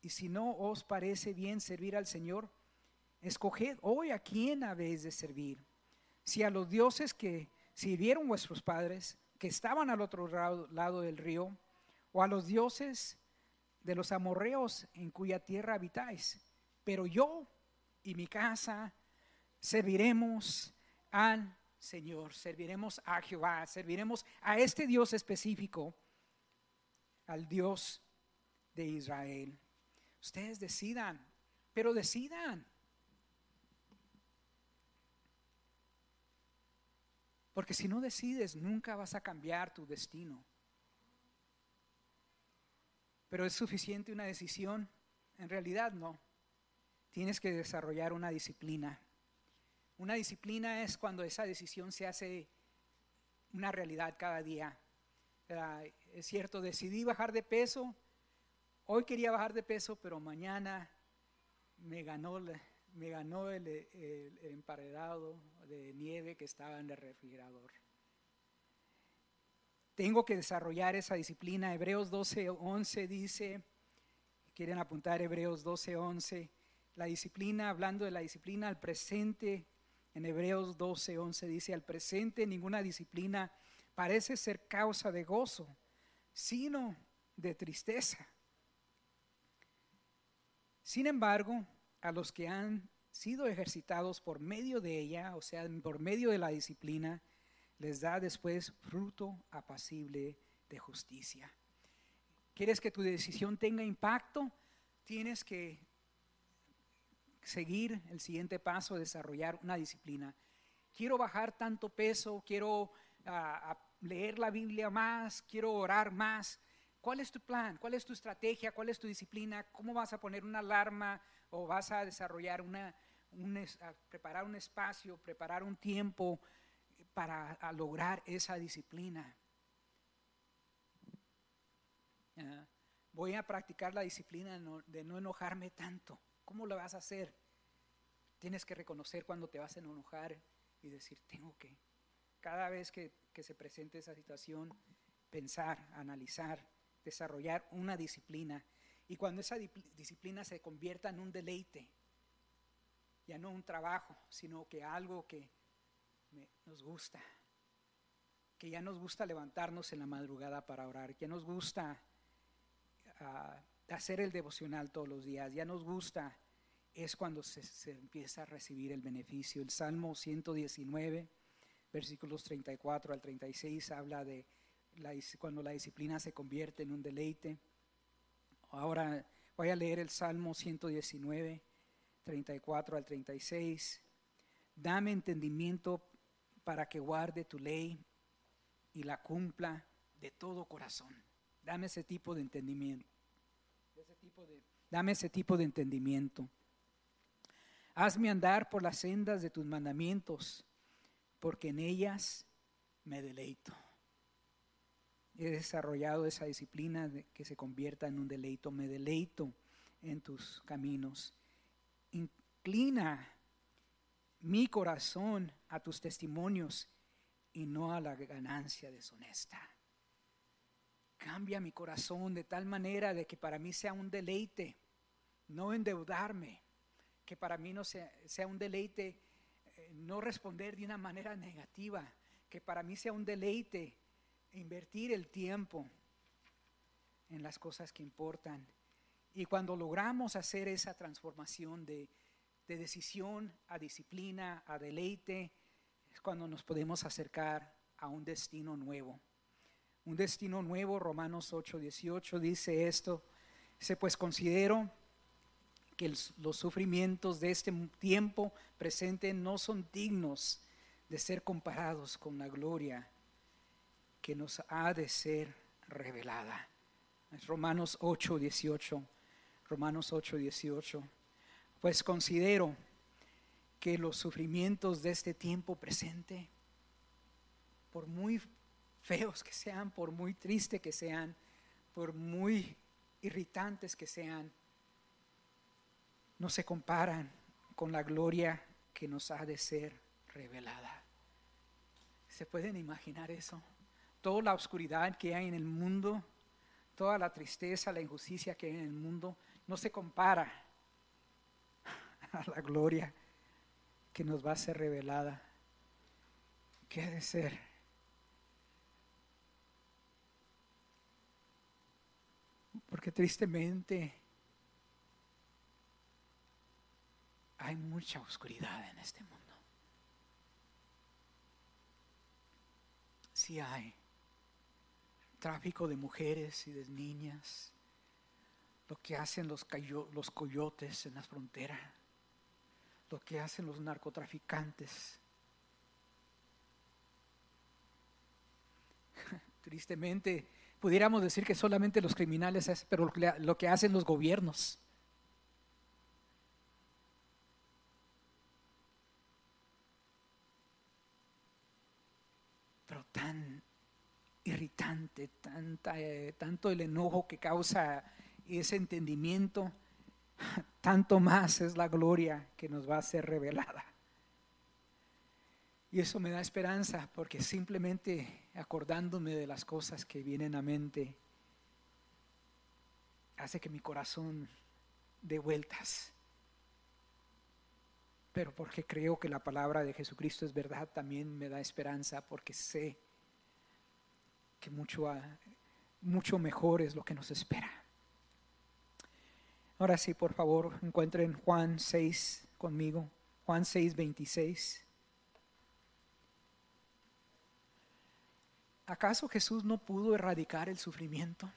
y si no os parece bien servir al Señor, escoged hoy a quién habéis de servir. Si a los dioses que sirvieron vuestros padres, que estaban al otro lado del río, o a los dioses de los amorreos en cuya tierra habitáis. Pero yo y mi casa serviremos al Señor, serviremos a Jehová, serviremos a este Dios específico, al Dios de Israel. Ustedes decidan, pero decidan. Porque si no decides, nunca vas a cambiar tu destino. Pero ¿es suficiente una decisión? En realidad no. Tienes que desarrollar una disciplina. Una disciplina es cuando esa decisión se hace una realidad cada día. Es cierto, decidí bajar de peso. Hoy quería bajar de peso, pero mañana me ganó, me ganó el, el emparedado de nieve que estaba en el refrigerador. Tengo que desarrollar esa disciplina. Hebreos 12:11 dice, quieren apuntar Hebreos 12:11, la disciplina, hablando de la disciplina al presente, en Hebreos 12:11 dice, al presente ninguna disciplina parece ser causa de gozo, sino de tristeza. Sin embargo, a los que han sido ejercitados por medio de ella, o sea, por medio de la disciplina, les da después fruto apacible de justicia. ¿Quieres que tu decisión tenga impacto? Tienes que seguir el siguiente paso, desarrollar una disciplina. Quiero bajar tanto peso, quiero ah, leer la Biblia más, quiero orar más. ¿Cuál es tu plan? ¿Cuál es tu estrategia? ¿Cuál es tu disciplina? ¿Cómo vas a poner una alarma o vas a desarrollar una, preparar un espacio, preparar un tiempo para lograr esa disciplina. voy a practicar la disciplina de no enojarme tanto. ¿Cómo lo vas a hacer? Tienes que reconocer cuando te vas a enojar y decir, tengo que, cada vez que, que se presente esa situación, pensar, analizar, desarrollar una disciplina. Y cuando esa disciplina se convierta en un deleite, ya no un trabajo, sino que algo que, nos gusta, que ya nos gusta levantarnos en la madrugada para orar, que nos gusta ah, hacer el devocional todos los días, ya nos gusta, es cuando se, empieza a recibir el beneficio. El Salmo 119, versículos 34 al 36, habla de cuando la disciplina se convierte en un deleite. Ahora Voy a leer el Salmo 119, 34 al 36. Dame entendimiento para que guarde tu ley y la cumpla de todo corazón. Dame ese tipo de entendimiento. dame ese tipo de entendimiento. Hazme andar por las sendas de tus mandamientos, porque en ellas me deleito. He desarrollado esa disciplina que se convierta en un deleito. Me deleito en tus caminos. Inclina mi corazón a tus testimonios y no a la ganancia deshonesta. Cambia mi corazón de tal manera de que para mí sea un deleite, no endeudarme, que para mí no sea, sea un deleite eh, no responder de una manera negativa, que para mí sea un deleite invertir el tiempo en las cosas que importan. Y cuando logramos hacer esa transformación de, de decisión a disciplina, a deleite, es cuando nos podemos acercar a un destino nuevo un destino nuevo. Romanos 8, 18 dice esto. Dice, pues considero que los sufrimientos de este tiempo presente no son dignos de ser comparados con la gloria que nos ha de ser revelada. Romanos 8, 18. Romanos 8, 18. Pues considero que los sufrimientos de este tiempo presente, por muy feos que sean, por muy tristes que sean, por muy irritantes que sean, no se comparan con la gloria que nos ha de ser revelada. ¿Se pueden imaginar eso? Toda la oscuridad que hay en el mundo, toda la tristeza, la injusticia que hay en el mundo, no se compara a (laughs) la gloria que nos va a ser revelada. ¿Qué ha de ser? Porque tristemente hay mucha oscuridad en este mundo. Sí hay tráfico de mujeres y de niñas, lo que hacen los, los coyotes en las fronteras, lo que hacen los narcotraficantes. (laughs) Tristemente, pudiéramos decir que solamente los criminales, es, pero lo que hacen los gobiernos. Pero tan irritante, tanta, eh, tanto el enojo que causa ese entendimiento, (laughs) tanto más es la gloria que nos va a ser revelada. Y eso me da esperanza porque simplemente acordándome de las cosas que vienen a mente hace que mi corazón dé vueltas. Pero porque creo que la palabra de Jesucristo es verdad, también me da esperanza porque sé que mucho, mucho mejor es lo que nos espera. Ahora sí, por favor, encuentren Juan 6 conmigo. Juan 6, 26. ¿Acaso Jesús no pudo erradicar el sufrimiento?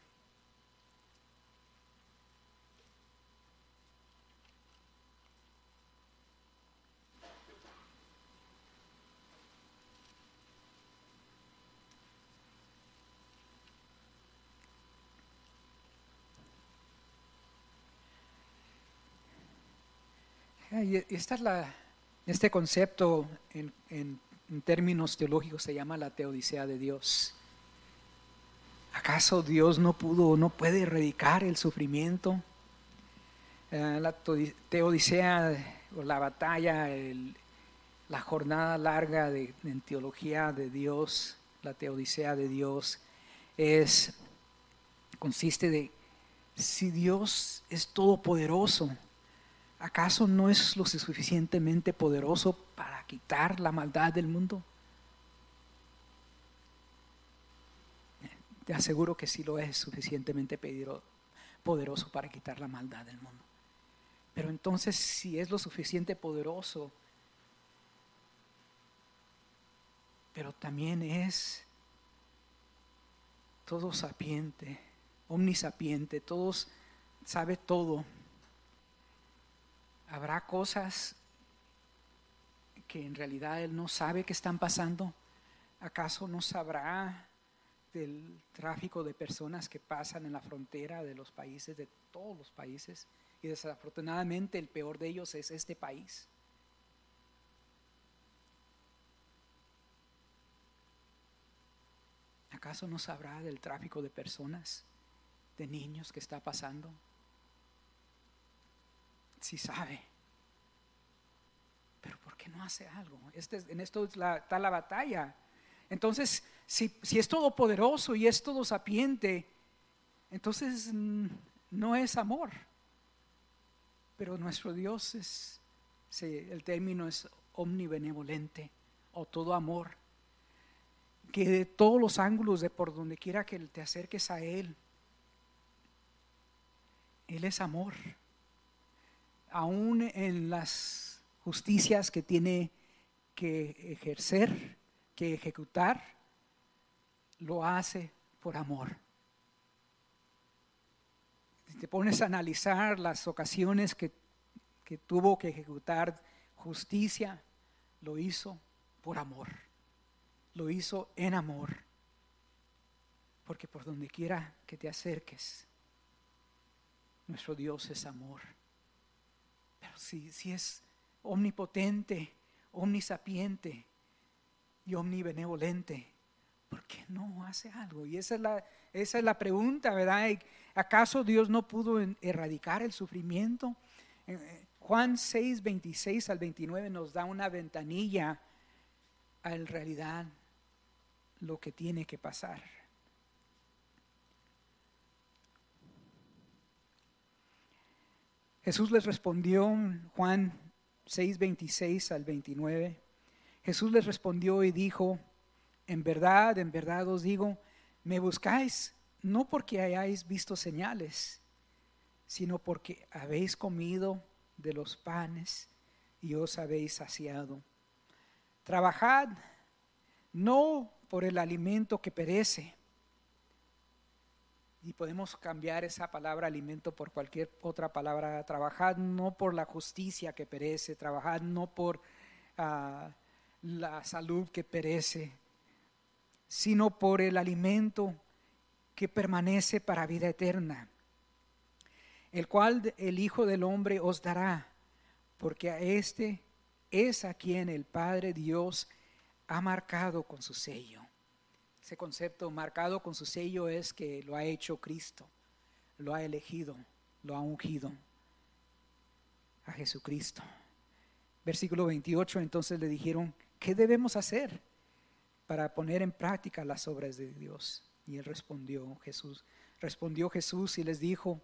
Esta es la, este concepto en, en términos teológicos se llama la teodicea de Dios. ¿Acaso Dios no pudo no puede erradicar el sufrimiento? Eh, la teodicea o la batalla, la jornada larga de, en teología de Dios, la teodicea de Dios, es, consiste de si Dios es todopoderoso, ¿acaso no es lo suficientemente poderoso para quitar la maldad del mundo? Te aseguro que sí lo es suficientemente poderoso para quitar la maldad del mundo. Pero entonces, si es lo suficiente poderoso, pero también es todo sapiente, omnisapiente, todos sabe todo. Habrá cosas que en realidad Él no sabe que están pasando. ¿Acaso no sabrá del tráfico de personas que pasan en la frontera de los países, de todos los países? Y desafortunadamente el peor de ellos es este país. ¿Acaso no sabrá del tráfico de personas, de niños que está pasando? Sí sabe. Pero ¿por qué no hace algo? Este, en esto está la batalla. Entonces, si, si es todopoderoso y es todo sapiente, entonces mm, no es amor. Pero nuestro Dios es, el término es omnibenevolente o todo amor que de todos los ángulos, de por donde quiera que te acerques a Él, Él es amor. Aún en las justicias que tiene que ejercer, que ejecutar, lo hace por amor. Si te pones a analizar las ocasiones que, que tuvo que ejecutar justicia, lo hizo por amor lo hizo en amor. Porque por donde quiera que te acerques, nuestro Dios es amor. Pero si, si es omnipotente, omnisapiente y omnibenevolente, ¿por qué no hace algo? Y esa es la, esa es la pregunta, ¿verdad? ¿Acaso Dios no pudo erradicar el sufrimiento? Eh, eh, Juan 6, 26 al 29 nos da una ventanilla a la realidad lo que tiene que pasar. Jesús les respondió, Juan 6, 26 al 29, Jesús les respondió y dijo, en verdad, en verdad os digo, me buscáis no porque hayáis visto señales, sino porque habéis comido de los panes y os habéis saciado. Trabajad no por el alimento que perece. Y podemos cambiar esa palabra alimento por cualquier otra palabra. Trabajad no por la justicia que perece, trabajad no por ah, la salud que perece, sino por el alimento que permanece para vida eterna, el cual el Hijo del Hombre os dará, porque a este es a quien el Padre Dios ha marcado con su sello. Ese concepto marcado con su sello es que lo ha hecho Cristo, lo ha elegido, lo ha ungido a Jesucristo. Versículo 28, entonces le dijeron, ¿qué debemos hacer para poner en práctica las obras de Dios? Y él respondió, Jesús, respondió Jesús y les dijo,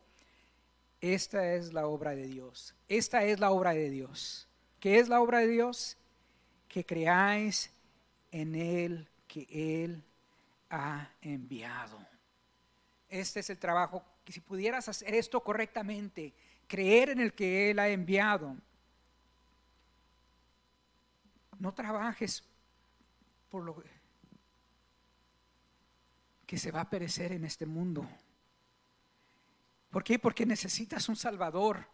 esta es la obra de Dios, esta es la obra de Dios. ¿Qué es la obra de Dios? Que creáis en Él que Él ha enviado. Este es el trabajo, que si pudieras hacer esto correctamente, creer en el que Él ha enviado, no trabajes por lo que se va a perecer en este mundo. ¿Por qué? Porque necesitas un Salvador.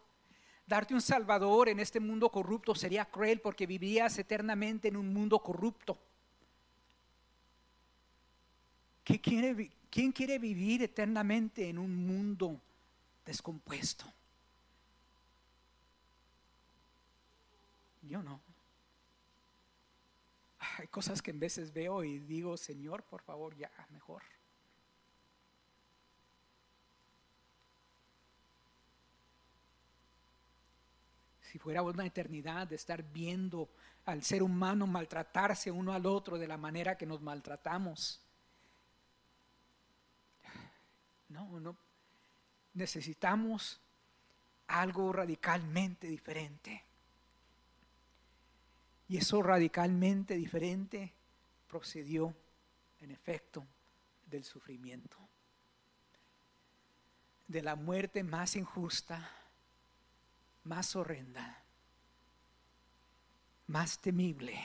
Darte un Salvador en este mundo corrupto sería cruel porque vivirías eternamente en un mundo corrupto. ¿Quién quiere vivir eternamente en un mundo descompuesto? Yo no. Hay cosas que en veces veo y digo, Señor, por favor, ya, mejor. Si fuera una eternidad de estar viendo al ser humano maltratarse uno al otro de la manera que nos maltratamos no, no. Necesitamos algo radicalmente diferente. Y eso radicalmente diferente procedió, en efecto, del sufrimiento, de la muerte más injusta, más horrenda, más temible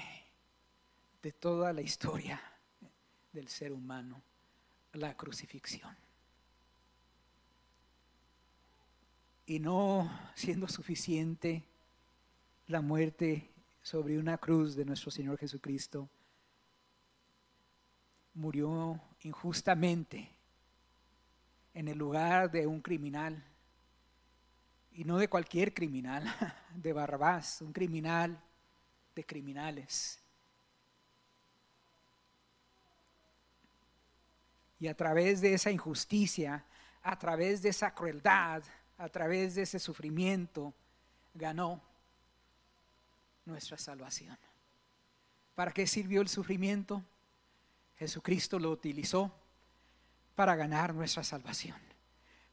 de toda la historia del ser humano, la crucifixión. Y no siendo suficiente la muerte sobre una cruz de nuestro Señor Jesucristo, murió injustamente en el lugar de un criminal, y no de cualquier criminal, (laughs) de Barrabás, un criminal de criminales. Y a través de esa injusticia, a través de esa crueldad, a través de ese sufrimiento, ganó nuestra salvación. ¿Para qué sirvió el sufrimiento? Jesucristo lo utilizó para ganar nuestra salvación.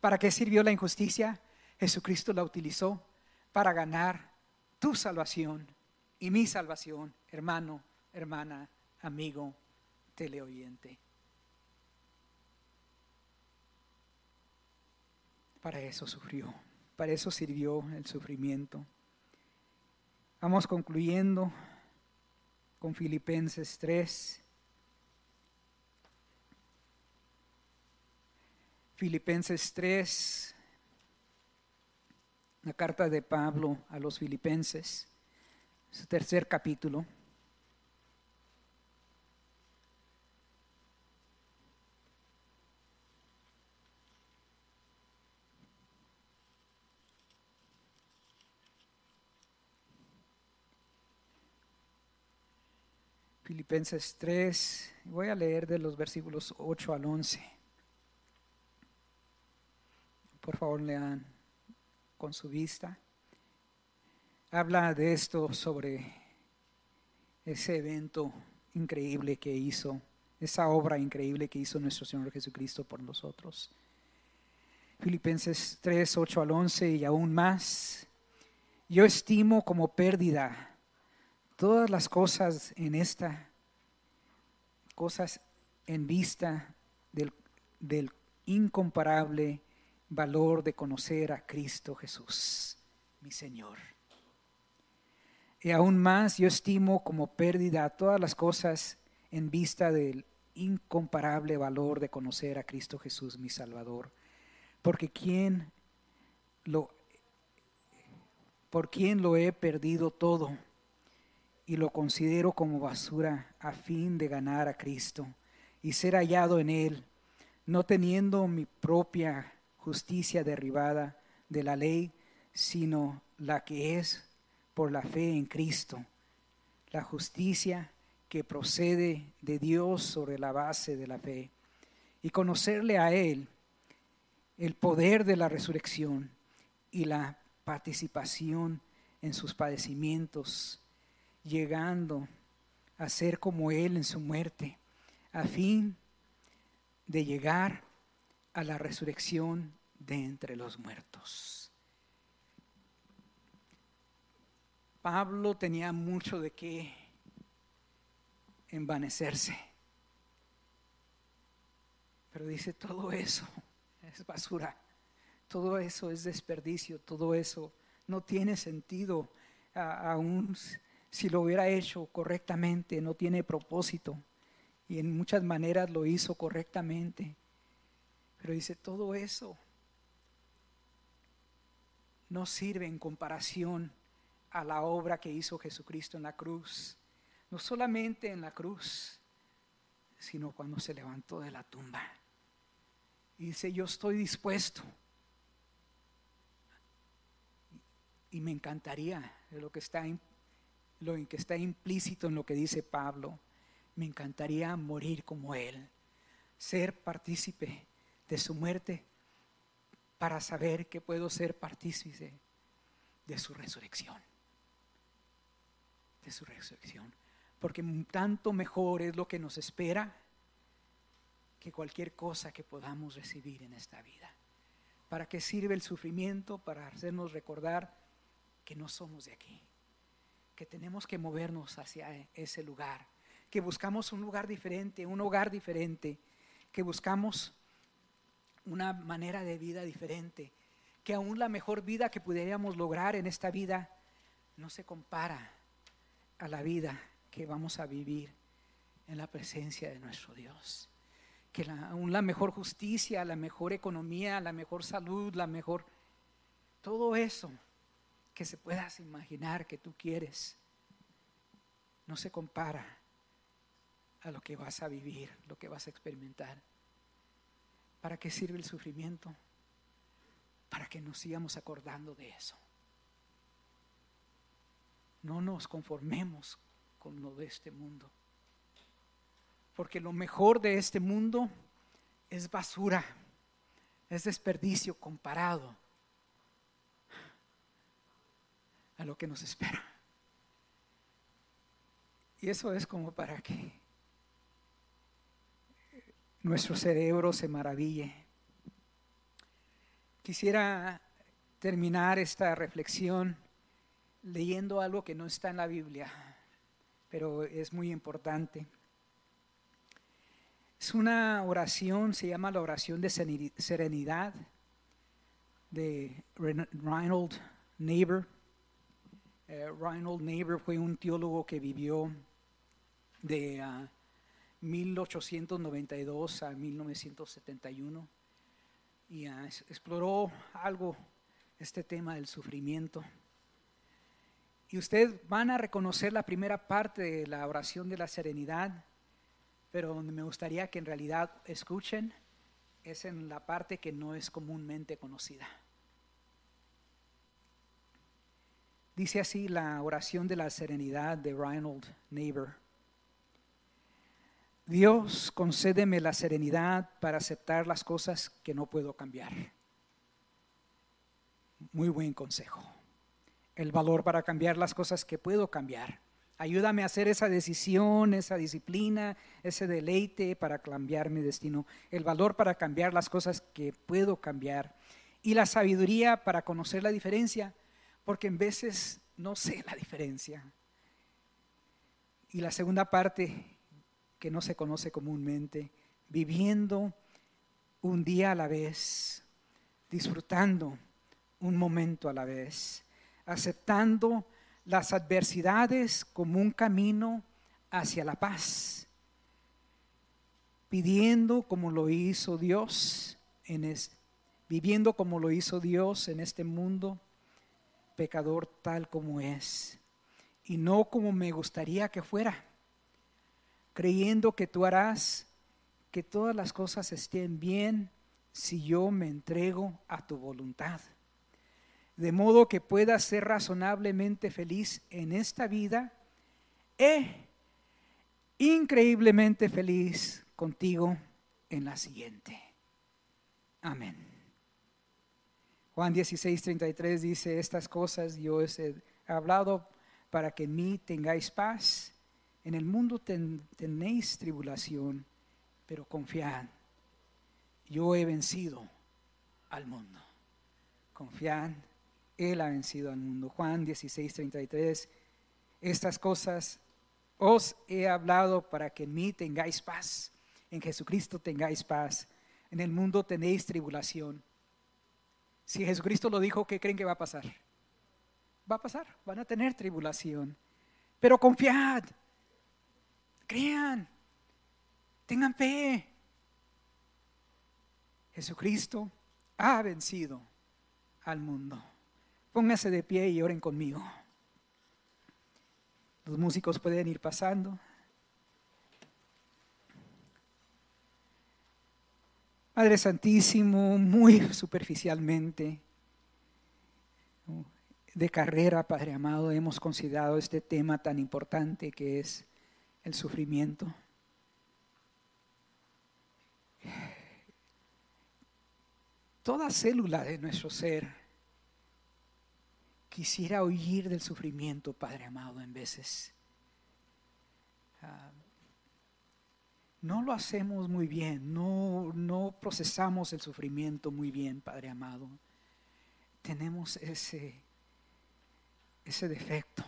¿Para qué sirvió la injusticia? Jesucristo la utilizó para ganar tu salvación y mi salvación, hermano, hermana, amigo, teleoyente. Para eso sufrió, para eso sirvió el sufrimiento. Vamos concluyendo con Filipenses 3. Filipenses 3, la carta de Pablo a los filipenses, su tercer capítulo. Filipenses 3, voy a leer de los versículos 8 al 11. Por favor, lean con su vista. Habla de esto sobre ese evento increíble que hizo, esa obra increíble que hizo nuestro Señor Jesucristo por nosotros. Filipenses 3, 8 al 11 y aún más. Yo estimo como pérdida todas las cosas en esta, cosas en vista del, incomparable valor de conocer a Cristo Jesús, mi Señor. Y aún más yo estimo como pérdida todas las cosas en vista del incomparable valor de conocer a Cristo Jesús, mi Salvador. Porque quién lo por quien lo he perdido todo y lo considero como basura a fin de ganar a Cristo y ser hallado en Él, no teniendo mi propia justicia derribada de la ley, sino la que es por la fe en Cristo, la justicia que procede de Dios sobre la base de la fe, y conocerle a Él el poder de la resurrección y la participación en sus padecimientos llegando a ser como Él en su muerte, a fin de llegar a la resurrección de entre los muertos. Pablo tenía mucho de qué envanecerse, pero dice, todo eso es basura, todo eso es desperdicio, todo eso no tiene sentido aún si lo hubiera hecho correctamente, no tiene propósito. Y en muchas maneras lo hizo correctamente. Pero dice, todo eso no sirve en comparación a la obra que hizo Jesucristo en la cruz. No solamente en la cruz, sino cuando se levantó de la tumba. Y dice, yo estoy dispuesto. Y me encantaría lo que está lo que está implícito en lo que dice Pablo. Me encantaría morir como Él, ser partícipe de su muerte para saber que puedo ser partícipe de su resurrección. De su resurrección. Porque tanto mejor es lo que nos espera que cualquier cosa que podamos recibir en esta vida. ¿Para qué sirve el sufrimiento? Para hacernos recordar que no somos de aquí que tenemos que movernos hacia ese lugar, que buscamos un lugar diferente, un hogar diferente, que buscamos una manera de vida diferente, que aún la mejor vida que pudiéramos lograr en esta vida no se compara a la vida que vamos a vivir en la presencia de nuestro Dios. Que aún la mejor justicia, la mejor economía, la mejor salud, la mejor todo eso que se puedas imaginar que tú quieres, no se compara a lo que vas a vivir, lo que vas a experimentar. ¿Para qué sirve el sufrimiento? Para que nos sigamos acordando de eso. No nos conformemos con lo de este mundo. Porque lo mejor de este mundo es basura, es desperdicio comparado a lo que nos espera. Y eso es como para que nuestro cerebro se maraville. Quisiera terminar esta reflexión leyendo algo que no está en la Biblia, pero es muy importante. Es una oración, se llama la oración de serenidad de Reinhold Niebuhr. Eh, Reinhold fue un teólogo que vivió de 1892 ah, a 1971 y ah, exploró algo este tema del sufrimiento. Y ustedes van a reconocer la primera parte de la oración de la serenidad, pero donde me gustaría que en realidad escuchen es en la parte que no es comúnmente conocida. Dice así la oración de la serenidad de Reinhold Neighbor. Dios, concédeme la serenidad para aceptar las cosas que no puedo cambiar. Muy buen consejo. El valor para cambiar las cosas que puedo cambiar. Ayúdame a hacer esa decisión, esa disciplina, ese deleite para cambiar mi destino. El valor para cambiar las cosas que puedo cambiar. Y la sabiduría para conocer la diferencia porque en veces no sé la diferencia. Y la segunda parte, que no se conoce comúnmente, viviendo un día a la vez, disfrutando un momento a la vez, aceptando las adversidades como un camino hacia la paz, pidiendo como lo hizo Dios en este, viviendo como lo hizo Dios en este mundo pecador tal como es y no como me gustaría que fuera, creyendo que tú harás que todas las cosas estén bien si yo me entrego a tu voluntad, de modo que pueda ser razonablemente feliz en esta vida e increíblemente feliz contigo en la siguiente. Amén. Juan 16, 33 dice, estas cosas yo os he hablado para que en mí tengáis paz. En el mundo tenéis tribulación, pero confiad, yo he vencido al mundo. Confiad, Él ha vencido al mundo. Juan 16, 33, estas cosas os he hablado para que en mí tengáis paz. En Jesucristo tengáis paz. En el mundo tenéis tribulación si Jesucristo lo dijo, ¿qué creen que va a pasar? Va a pasar, van a tener tribulación. Pero confiad, crean, tengan fe. Jesucristo ha vencido al mundo. Pónganse de pie y oren conmigo. Los músicos pueden ir pasando. Padre Santísimo, muy (laughs) superficialmente, de carrera, Padre amado, hemos considerado este tema tan importante que es el sufrimiento. Toda célula de nuestro ser quisiera huir del sufrimiento, Padre amado, en veces. Ah, no lo hacemos muy bien, no, no procesamos el sufrimiento muy bien, Padre amado. Tenemos ese, ese defecto.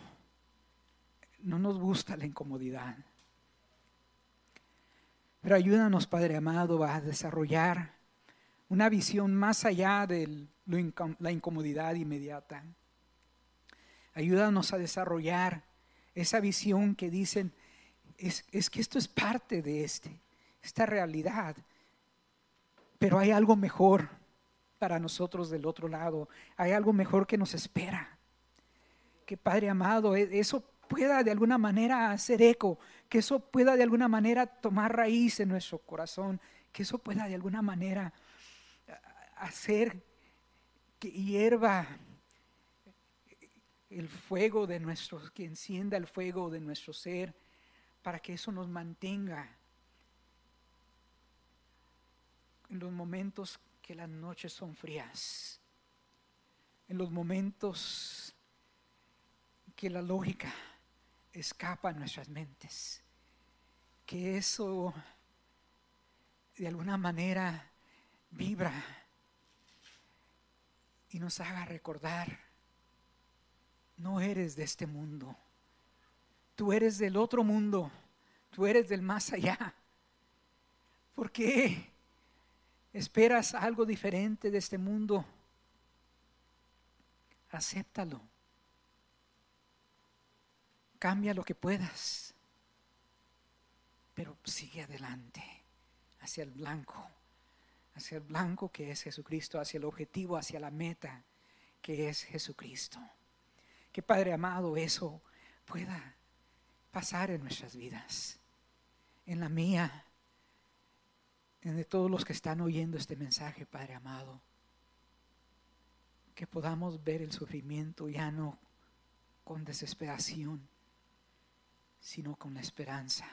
No nos gusta la incomodidad. Pero ayúdanos, Padre amado, a desarrollar una visión más allá de la incomodidad inmediata. Ayúdanos a desarrollar esa visión que dicen, es, que esto es parte de este, esta realidad. Pero hay algo mejor. para nosotros del otro lado. Hay algo mejor que nos espera. Que Padre amado, e, eso pueda de alguna manera hacer eco, que eso pueda de alguna manera tomar raíz en nuestro corazón, que eso pueda de alguna manera hacer que hierva el fuego de nuestro, que encienda el fuego de nuestro ser, para que eso nos mantenga en los momentos que las noches son frías, en los momentos que la lógica escapa a nuestras mentes, que eso de alguna manera vibra y nos haga recordar, no eres de este mundo, tú eres del otro mundo, tú eres del más allá. ¿Por qué esperas algo diferente de este mundo? Acéptalo. Cambia lo que puedas, pero sigue adelante hacia el blanco, hacia el blanco que es Jesucristo, hacia el objetivo, hacia la meta que es Jesucristo. Que Padre amado, eso pueda pasar en nuestras vidas, en la mía, en de todos los que están oyendo este mensaje, Padre amado. Que podamos ver el sufrimiento ya no con desesperación, sino con la esperanza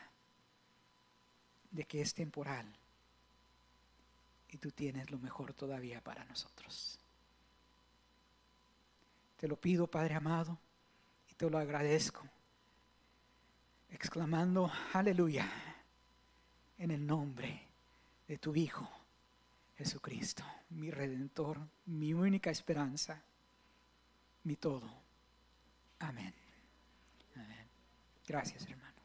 de que es temporal y tú tienes lo mejor todavía para nosotros. Te lo pido, Padre amado, y te lo agradezco, exclamando, aleluya, en el nombre de tu Hijo, Jesucristo, mi redentor, mi única esperanza, mi todo. Amén. Gracias, hermano.